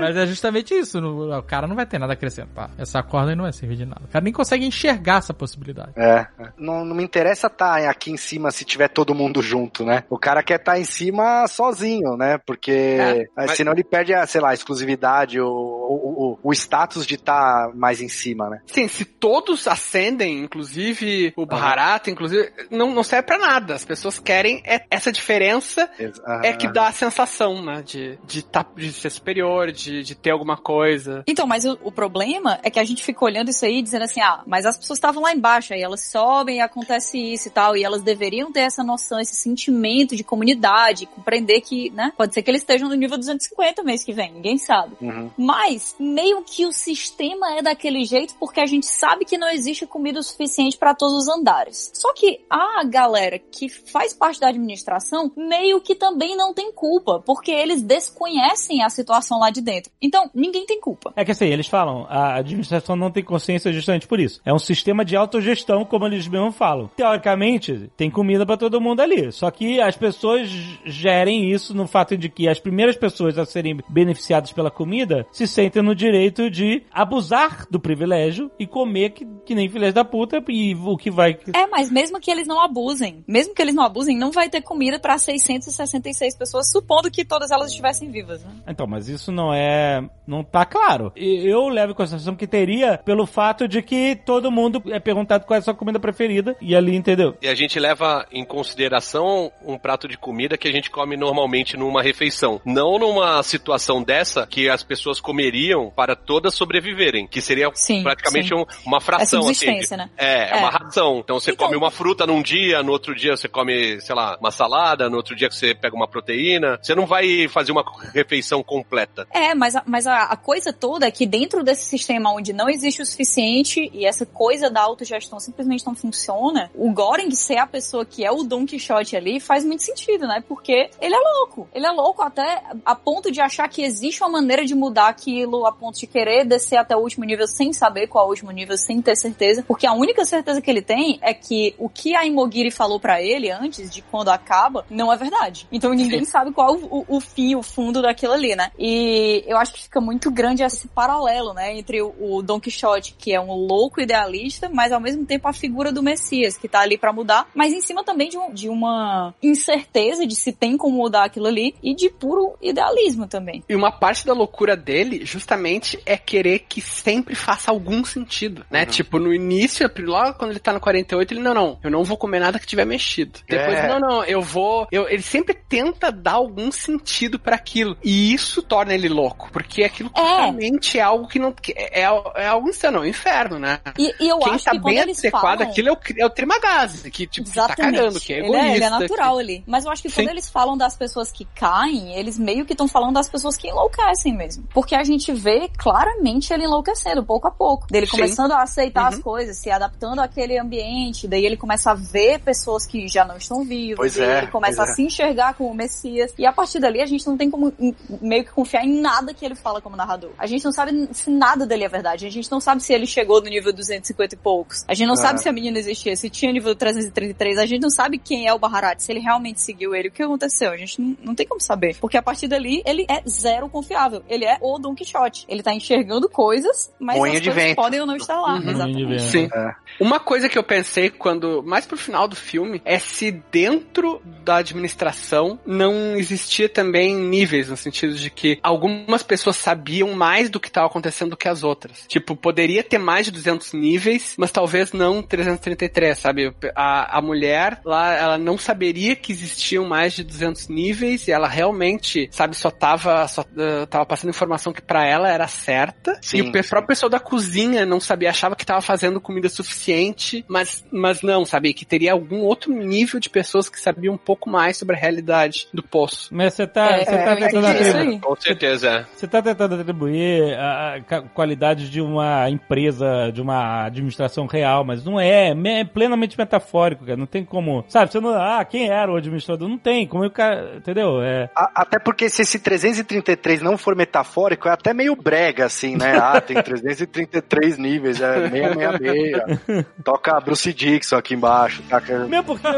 Mas é justamente isso. o cara não vai ter nada a acrescentar. Essa corda aí não vai servir de nada. O cara nem consegue enxergar essa possibilidade. É. Não, não me interessa estar aqui em cima se tiver todo mundo junto, né? O cara quer estar em cima sozinho, né? Porque É, mas- senão ele perde a, sei lá, a exclusividade, o, o, o, o status de estar mais em cima, né? Sim, se todos ascendem, inclusive o Bharata, inclusive, não, não serve pra nada. As pessoas querem é- essa diferença Ex- é que dá a sensação, né? De, de, tá, de ser superior, de, de ter alguma coisa. Então, mas o, o problema é que a gente fica olhando isso aí dizendo assim, ah, mas as pessoas estavam lá embaixo, aí elas sobem e acontece isso e tal, e elas deveriam ter essa noção, esse sentimento de comunidade, compreender que, né, pode ser que eles estejam no nível 250 mês que vem, ninguém sabe. Uhum. Mas, meio que o sistema é daquele jeito porque a gente sabe que não existe comida o suficiente para todos os andares. Só que a galera que faz parte da administração meio que também não tem culpa, porque eles desconhecem a situação lá de dentro. Então, ninguém tem culpa. É que assim, eles falam, a administração não tem consciência justamente por isso. É um sistema de autogestão, como eles mesmos falam. Teoricamente, tem comida pra todo mundo ali. Só que as pessoas gerem isso no fato de que as primeiras pessoas a serem beneficiadas pela comida se sentem no direito de abusar do privilégio e comer que, que nem filhas da puta e o que vai... É, mas mesmo que eles não abusem, mesmo que eles não abusem, não vai ter comida pra 666 pessoas, supondo que todas elas estivessem vivas, né? Então, mas isso não é. Não tá claro. Eu levo em consideração que teria pelo fato de que todo mundo é perguntado qual é a sua comida preferida e ali, entendeu? E a gente leva em consideração um prato de comida que a gente come normalmente numa refeição. Não numa situação dessa que as pessoas comeriam para todas sobreviverem. Que seria Sim, praticamente sim. um- uma fração. Essa assim, subsistência, né? É, é, É. uma ração. Então você Então- come uma fruta num dia, no outro dia você come, sei lá, uma salada, no outro dia você pega uma proteína. Você não vai fazer uma refeição completa. É, mas, a, mas a, a coisa toda é que dentro desse sistema onde não existe o suficiente e essa coisa da autogestão simplesmente não funciona, o Goring ser a pessoa que é o Don Quixote ali faz muito sentido, né? Porque ele é louco. Ele é louco até a ponto de achar que existe uma maneira de mudar aquilo, a ponto de querer descer até o último nível sem saber qual é o último nível, sem ter certeza. Porque a única certeza que ele tem é que o que a Imogiri falou pra ele antes de quando acaba não é verdade. Então ninguém sabe qual o, o, o fim, o fundo daquilo ali, né? E eu acho que fica muito grande esse paralelo, né? Entre o, o Don Quixote, que é um louco idealista, mas ao mesmo tempo a figura do Messias, que tá ali pra mudar, mas em cima também de, um- de uma incerteza de se tem como mudar aquilo ali e de puro idealismo também. E uma parte da loucura dele, justamente, é querer que sempre faça algum sentido, né? Tipo, no início, logo quando ele tá no 48, ele, não, não, eu não vou comer nada que tiver mexido. Depois, É. não, não, eu vou... Eu, ele sempre tenta dar algum sentido pra aquilo. E isso torna ele louco, porque aquilo É. claramente é algo que não... que é, é algo insano, é um inferno, né? E, e eu Quem acho tá que quando bem eles adequado falam... aquilo é o, é o Trimagazzi, que, tipo, que tá Exatamente. cagando, que é Ele egoísta. ele é natural que- ali. Mas eu acho que Sim. quando eles falam das pessoas que caem, eles meio que estão falando das pessoas que enlouquecem mesmo. Porque a gente vê claramente ele enlouquecendo, pouco a pouco. Dele Sim. começando a aceitar as Uhum. coisas, se adaptando àquele ambiente. Daí ele começa a ver pessoas que já não estão vivas. Pois é, ele começa a é. se enxergar como Messias. E a partir dali a gente não tem como em- meio que confiar em nada que ele fala como narrador. A gente não sabe se nada dele é verdade. A gente não sabe se ele chegou no nível 250 e poucos. A gente não Ah. sabe se a menina existia, se tinha nível 333. A gente não sabe quem é o Baharat, se ele realmente seguiu ele. O que aconteceu? A gente não, não tem como saber. Porque a partir dali, ele é zero confiável. Ele é o Don Quixote. Ele tá enxergando coisas, mas Moinho as de coisas vento. podem ou não estar lá. Uhum. Exatamente. Sim. É. Uma coisa que eu pensei quando, mais pro final do filme, é se dentro da administração não existia também níveis, no sentido de que algumas pessoas sabiam mais do que estava acontecendo do que as outras. Tipo, poderia ter mais de 200 níveis, mas talvez não 333, sabe? A, a mulher lá, ela não saberia que existiam mais de 200 níveis e ela realmente, sabe, só tava, só, eh, tava passando informação que pra ela era certa. Sim, e o próprio pessoal da cozinha não sabia, achava que tava fazendo comida suficiente, mas, mas não, sabe? Que teria algum outro nível de pessoas que sabiam um pouco mais sobre a realidade do poço. Mas você tá, É, você tá é, tentando é isso atribuir. Com certeza, é. Você tá tentando atribuir a, a qualidade de uma empresa, de uma administração real, mas não é. É plenamente metafórico, cara. Não tem como. Sabe, você não. Ah, quem era o administrador? Não tem. Como é o cara. Entendeu? É. A- Até porque se esse 333 não for metafórico, é até meio brega, assim, né? Ah, tem 333 níveis, é meia, meia, meia. Toca Bruce Dixon aqui embaixo. Taca... Mesmo porque.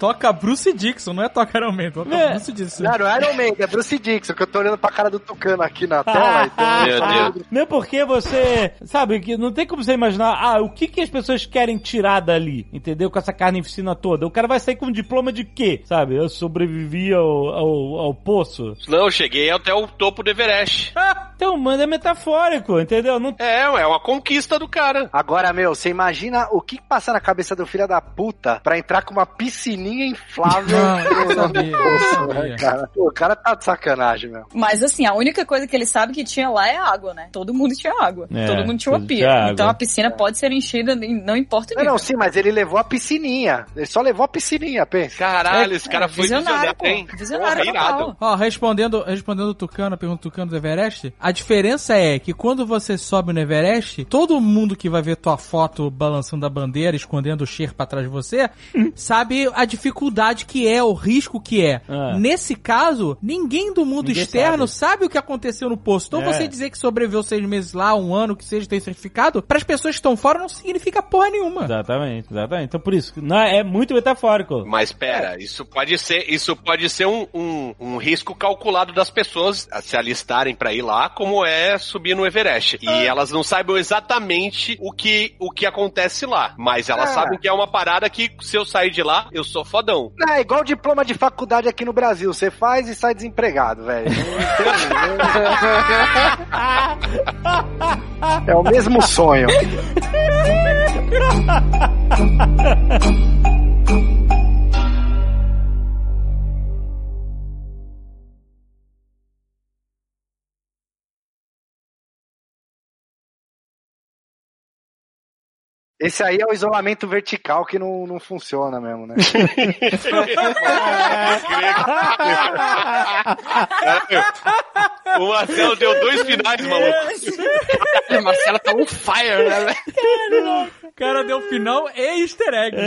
Toca Bruce Dixon, não é toca Iron Man, toca É. Bruce Dixon. Não, não é Iron Man, é Bruce Dixon, que eu tô olhando pra cara do Tucano aqui na tela. então... Meu Deus. Não é porque você, sabe, que não tem como você imaginar, ah, o que que as pessoas querem tirar dali, entendeu? Com essa carnificina toda. O cara vai sair com um diploma de quê, sabe? Eu sobrevivi ao, ao, ao poço. Não, eu cheguei até o topo do Everest. Ah, então, mano, é metafórico, entendeu? Não... É, é uma conquista do cara. Agora, meu, você imagina o que passa na cabeça do filho da puta pra entrar com uma piscininha inflável. Não, eu sabia, eu sabia. Cara, Pô, o cara tá de sacanagem, meu. Mas assim, a única coisa que ele sabe que tinha lá é água, né? Todo mundo tinha água. É, Todo mundo tinha uma pia. tinha água. Então a piscina pode ser enchida, não importa o Não, nível. não, sim, mas ele levou a piscininha. Ele só levou a piscininha, pensa. Caralho, É, esse cara é, foi visionário, visionário, pô. hein? Visionário. Ó, respondendo, respondendo o Tucano, a pergunta do Tucano do Everest, a diferença é que quando você sobe no Everest, todo mundo que vai ver tua foto balançando a bandeira, escondendo o Sherpa atrás de você, sabe a dificuldade que é, o risco que é. Ah. Nesse caso, ninguém do mundo Ninguém externo sabe. o que aconteceu no poço. Então É. você dizer que sobreviveu seis meses lá, um ano, que seja, tem certificado, para as pessoas que estão fora não significa porra nenhuma. Exatamente, exatamente. Então por isso, não, é muito metafórico. Mas pera, isso pode ser, isso pode ser um, um, um risco calculado das pessoas a se alistarem pra ir lá, como é subir no Everest. E elas não saibam exatamente o que, o que acontece lá. Mas elas Ah. sabem que é uma parada que, se eu sair de lá, eu sou fodão. É igual diploma de faculdade aqui no Brasil. Você faz e sai desempregado, velho. Tem- é o mesmo sonho. Esse aí é o isolamento vertical que não, não funciona mesmo, né? o Marcelo deu dois finais, maluco. A Marcela tá on fire, né? velho? O cara deu final e easter egg.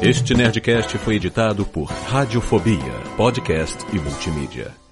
Este Nerdcast foi editado por Radiofobia, podcast e multimídia.